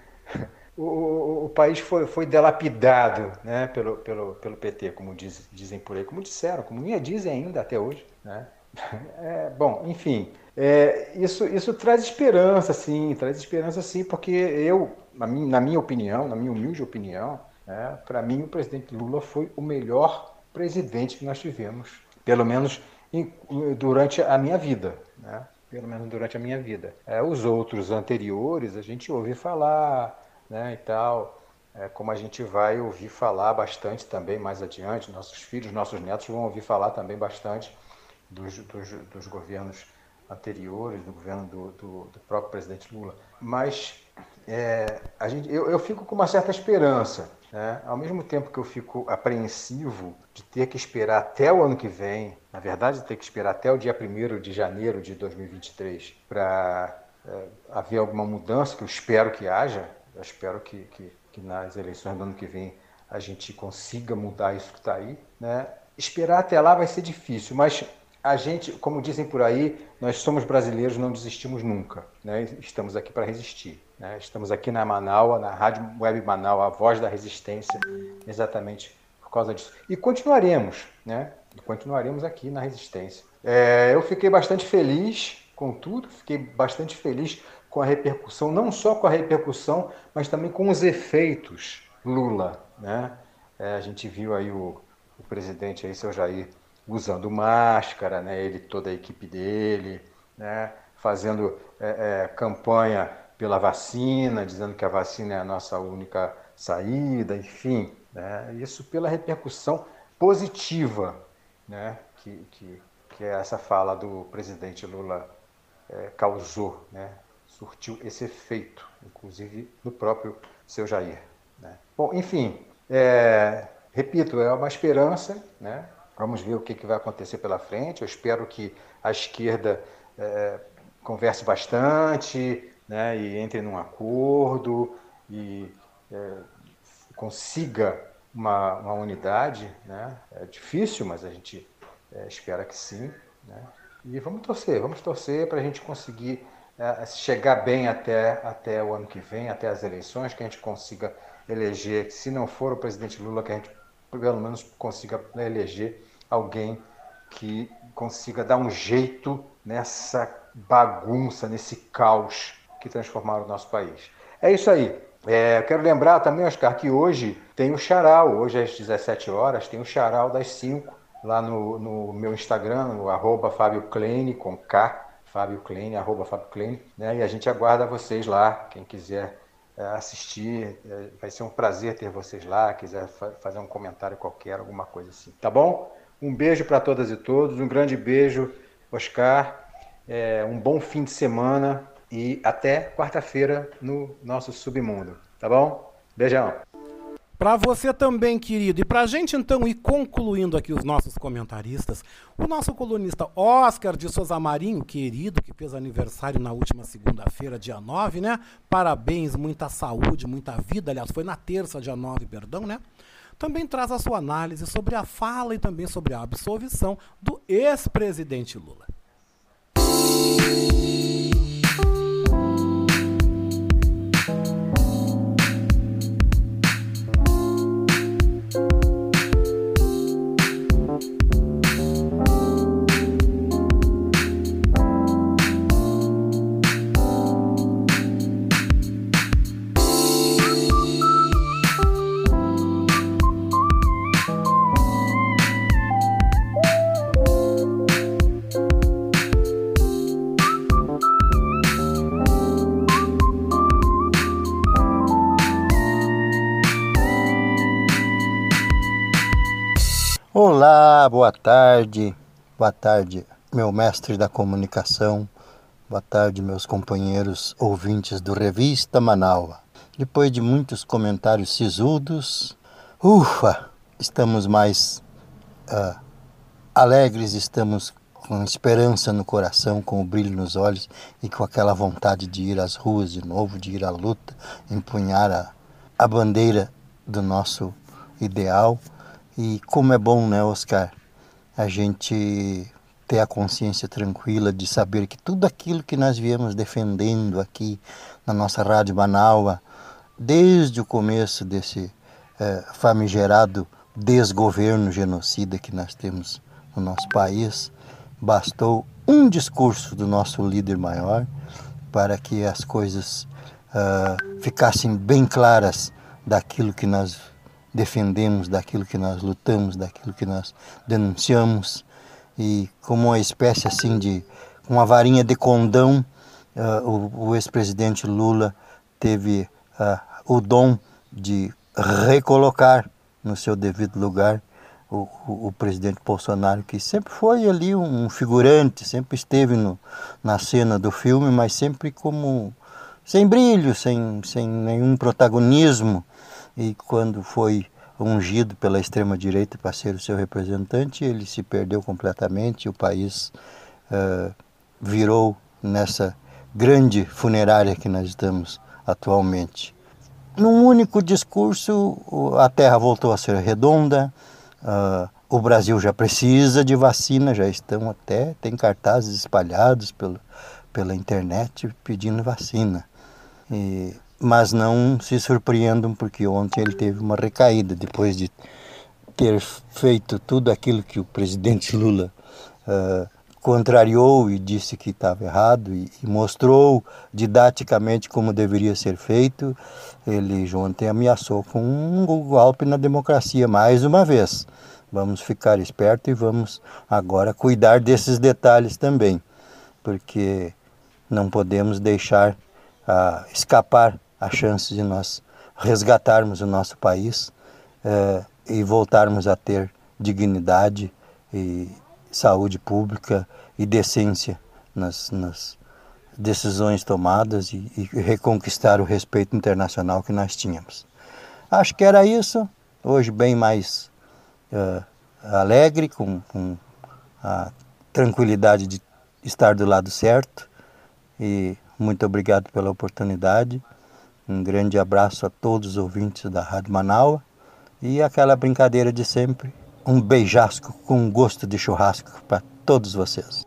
o, o, país foi, foi delapidado né, pelo, pelo, pelo PT, como diz, dizem por aí, como disseram, como dizem ainda até hoje. Né? É, bom, enfim, é, isso, isso traz esperança, sim, traz esperança, sim, porque eu, na minha, na minha opinião, na minha humilde opinião, né, para mim o presidente Lula foi o melhor presidente que nós tivemos, pelo menos em, durante a minha vida, né? pelo menos durante a minha vida. É, os outros anteriores a gente ouve falar, né, e tal, é, como a gente vai ouvir falar bastante também mais adiante, nossos filhos, nossos netos vão ouvir falar também bastante dos, dos, dos governos anteriores, do governo do, do, do, próprio presidente Lula. Mas é, a gente, eu, eu fico com uma certa esperança. Né? Ao mesmo tempo que eu fico apreensivo de ter que esperar até o ano que vem, na verdade, ter que esperar até o dia 1 de janeiro de 2023 para é, haver alguma mudança, que eu espero que haja, eu espero que, que, que, nas eleições do ano que vem a gente consiga mudar isso que está aí. Né? Esperar até lá vai ser difícil, mas a gente, como dizem por aí, nós somos brasileiros, não desistimos nunca. Né? Estamos aqui para resistir. Né? Estamos aqui na Manaua, na Rádio Web Manaus, a voz da resistência, exatamente por causa disso. E continuaremos, né? E continuaremos aqui na resistência. É, eu fiquei bastante feliz com tudo, fiquei bastante feliz com a repercussão, não só com a repercussão, mas também com os efeitos Lula. Né? É, a gente viu aí o, o presidente, aí, seu Jair, usando máscara, né? ele toda a equipe dele, né? fazendo é, é, campanha pela vacina, dizendo que a vacina é a nossa única saída, enfim, né? isso pela repercussão positiva né? que, que, que essa fala do presidente Lula é, causou, né? surtiu esse efeito, inclusive no próprio seu Jair. Né? Bom, enfim, é, repito, é uma esperança, né? Vamos ver o que, que, vai acontecer pela frente. Eu espero que a esquerda é, converse bastante, né? E entre num acordo e é, consiga uma, uma, unidade, né? É difícil, mas a gente é, espera que sim, né? E vamos torcer, vamos torcer para a gente conseguir é, chegar bem até, até o ano que vem, até as eleições, que a gente consiga eleger, se não for o presidente Lula, que a gente pelo menos consiga eleger alguém que consiga dar um jeito nessa bagunça, nesse caos que transformaram o nosso país. É isso aí. É, quero lembrar também, Oscar, que hoje tem o charal, hoje às 17 horas, tem o charal das 5 lá no, no meu Instagram, no arroba Fábio Klein, com K, Fábio Klein, arroba Fábio Klein, né? E a gente aguarda vocês lá, quem quiser é, assistir, é, vai ser um prazer ter vocês lá, quiser fa fazer um comentário qualquer, alguma coisa assim, tá bom? Um beijo para todas e todos, um grande beijo, Oscar, é, um bom fim de semana e até quarta-feira no nosso submundo, tá bom? Beijão. Para você também, querido. E para a gente então ir concluindo aqui os nossos comentaristas, o nosso colunista Oscar de Souza Marinho, querido, que fez aniversário na última segunda-feira, dia 9, né? Parabéns, muita saúde, muita vida. Aliás, foi na terça, dia 9, perdão, né? Também traz a sua análise sobre a fala e também sobre a absolvição do ex-presidente Lula. Olá, boa tarde, boa tarde, meu mestre da comunicação, boa tarde, meus companheiros ouvintes do Revista Manaua. Depois de muitos comentários sisudos, ufa, estamos mais uh, alegres, estamos com esperança no coração, com o brilho nos olhos e com aquela vontade de ir às ruas de novo, de ir à luta, empunhar a, a bandeira do nosso ideal. E como é bom, né, Oscar, a gente ter a consciência tranquila de saber que tudo aquilo que nós viemos defendendo aqui na nossa Rádio Manaua, desde o começo desse eh, famigerado desgoverno genocida que nós temos no nosso país, bastou um discurso do nosso líder maior para que as coisas uh, ficassem bem claras daquilo que nós defendemos, daquilo que nós lutamos, daquilo que nós denunciamos e como uma espécie assim de uma varinha de condão, uh, o, o ex-presidente Lula teve uh, o dom de recolocar no seu devido lugar o, o, o, presidente Bolsonaro, que sempre foi ali um figurante, sempre esteve no, na cena do filme, mas sempre como sem brilho, sem, sem nenhum protagonismo. E quando foi ungido pela extrema-direita para ser o seu representante, ele se perdeu completamente. O país uh, virou nessa grande funerária que nós estamos atualmente. Num único discurso, a Terra voltou a ser redonda, uh, o Brasil já precisa de vacina, já estão até, tem cartazes espalhados pelo, pela internet pedindo vacina. E, mas não se surpreendam, porque ontem ele teve uma recaída, depois de ter feito tudo aquilo que o presidente Lula uh, contrariou e disse que estava errado e, e, mostrou didaticamente como deveria ser feito. Ele ontem ameaçou com um golpe na democracia mais uma vez. Vamos ficar espertos e vamos agora cuidar desses detalhes também, porque não podemos deixar uh, escapar a chance de nós resgatarmos o nosso país uh, e voltarmos a ter dignidade e saúde pública e decência nas, nas decisões tomadas e, e, reconquistar o respeito internacional que nós tínhamos. Acho que era isso. Hoje bem mais uh, alegre, com, com a tranquilidade de estar do lado certo. E muito obrigado pela oportunidade. Um grande abraço a todos os ouvintes da Rádio Manaus e aquela brincadeira de sempre um beijasco com gosto de churrasco para todos vocês.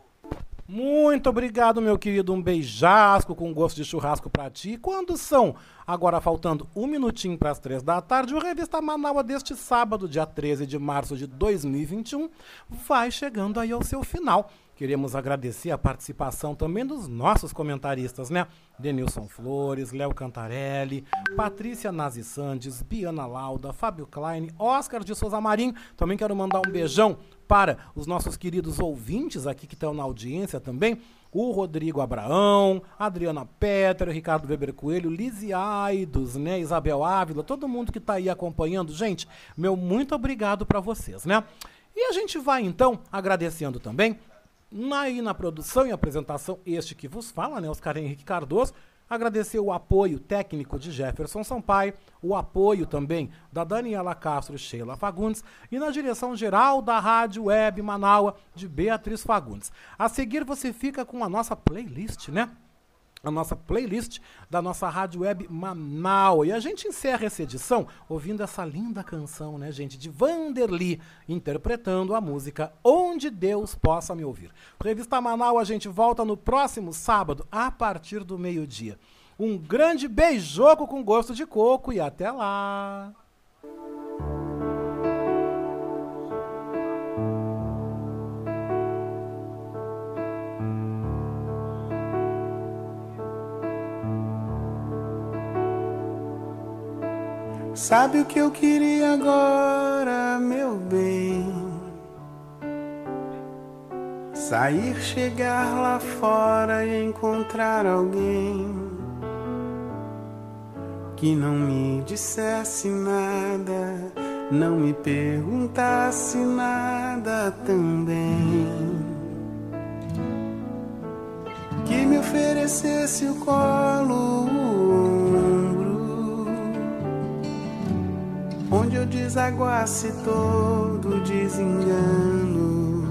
Muito obrigado, meu querido. Um beijasco com gosto de churrasco para ti. Quando são? Agora faltando um minutinho para as três da tarde, o Revista Manaus deste sábado, dia 13 de março de 2021, vai chegando aí ao seu final. Queremos agradecer a participação também dos nossos comentaristas, né? Denilson Flores, Léo Cantarelli, Patrícia Nazi Sandes, Biana Lauda, Fábio Klein, Oscar de Souza Marim. Também quero mandar um beijão para os nossos queridos ouvintes aqui que estão na audiência também. O Rodrigo Abraão, Adriana Petra, Ricardo Weber Coelho, Lizzie Aidos, né, Isabel Ávila, todo mundo que está aí acompanhando. Gente, meu muito obrigado para vocês, né? E a gente vai então agradecendo também Aí na produção e apresentação, este que vos fala, né, Oscar Henrique Cardoso, agradecer o apoio técnico de Jefferson Sampaio, o apoio também da Daniela Castro e Sheila Fagundes e na direção geral da Rádio Web Manaua de Beatriz Fagundes. A seguir você fica com a nossa playlist, né? A nossa playlist da nossa rádio web Manaus. E a gente encerra essa edição ouvindo essa linda canção, né, gente, de Vanderly, interpretando a música Onde Deus Possa Me Ouvir. Revista Manaus, a gente volta no próximo sábado, a partir do meio-dia. Um grande beijoco com gosto de coco e até lá! Sabe o que eu queria agora, meu bem? Sair, chegar lá fora e encontrar alguém que não me dissesse nada, não me perguntasse nada também. Que me oferecesse o colo onde eu desaguasse todo desengano,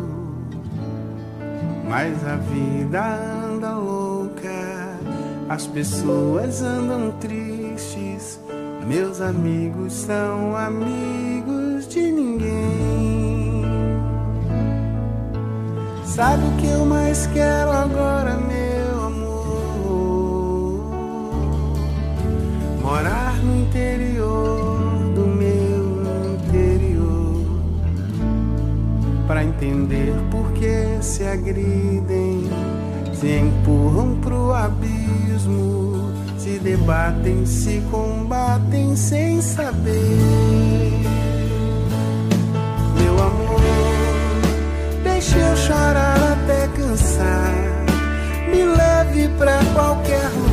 Mas a vida anda louca, as pessoas andam tristes. Meus amigos são amigos de ninguém. Sabe o que eu mais quero agora, meu amor? Morar no interior Pra entender por que se agridem, se empurram pro abismo, se debatem, se combatem sem saber. Meu amor. Deixe eu chorar até cansar. Me leve pra qualquer lugar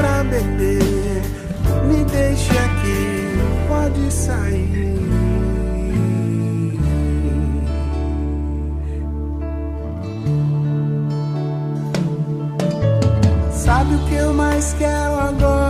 pra beber. Me deixe aqui, pode sair. Sabe o que eu mais quero agora,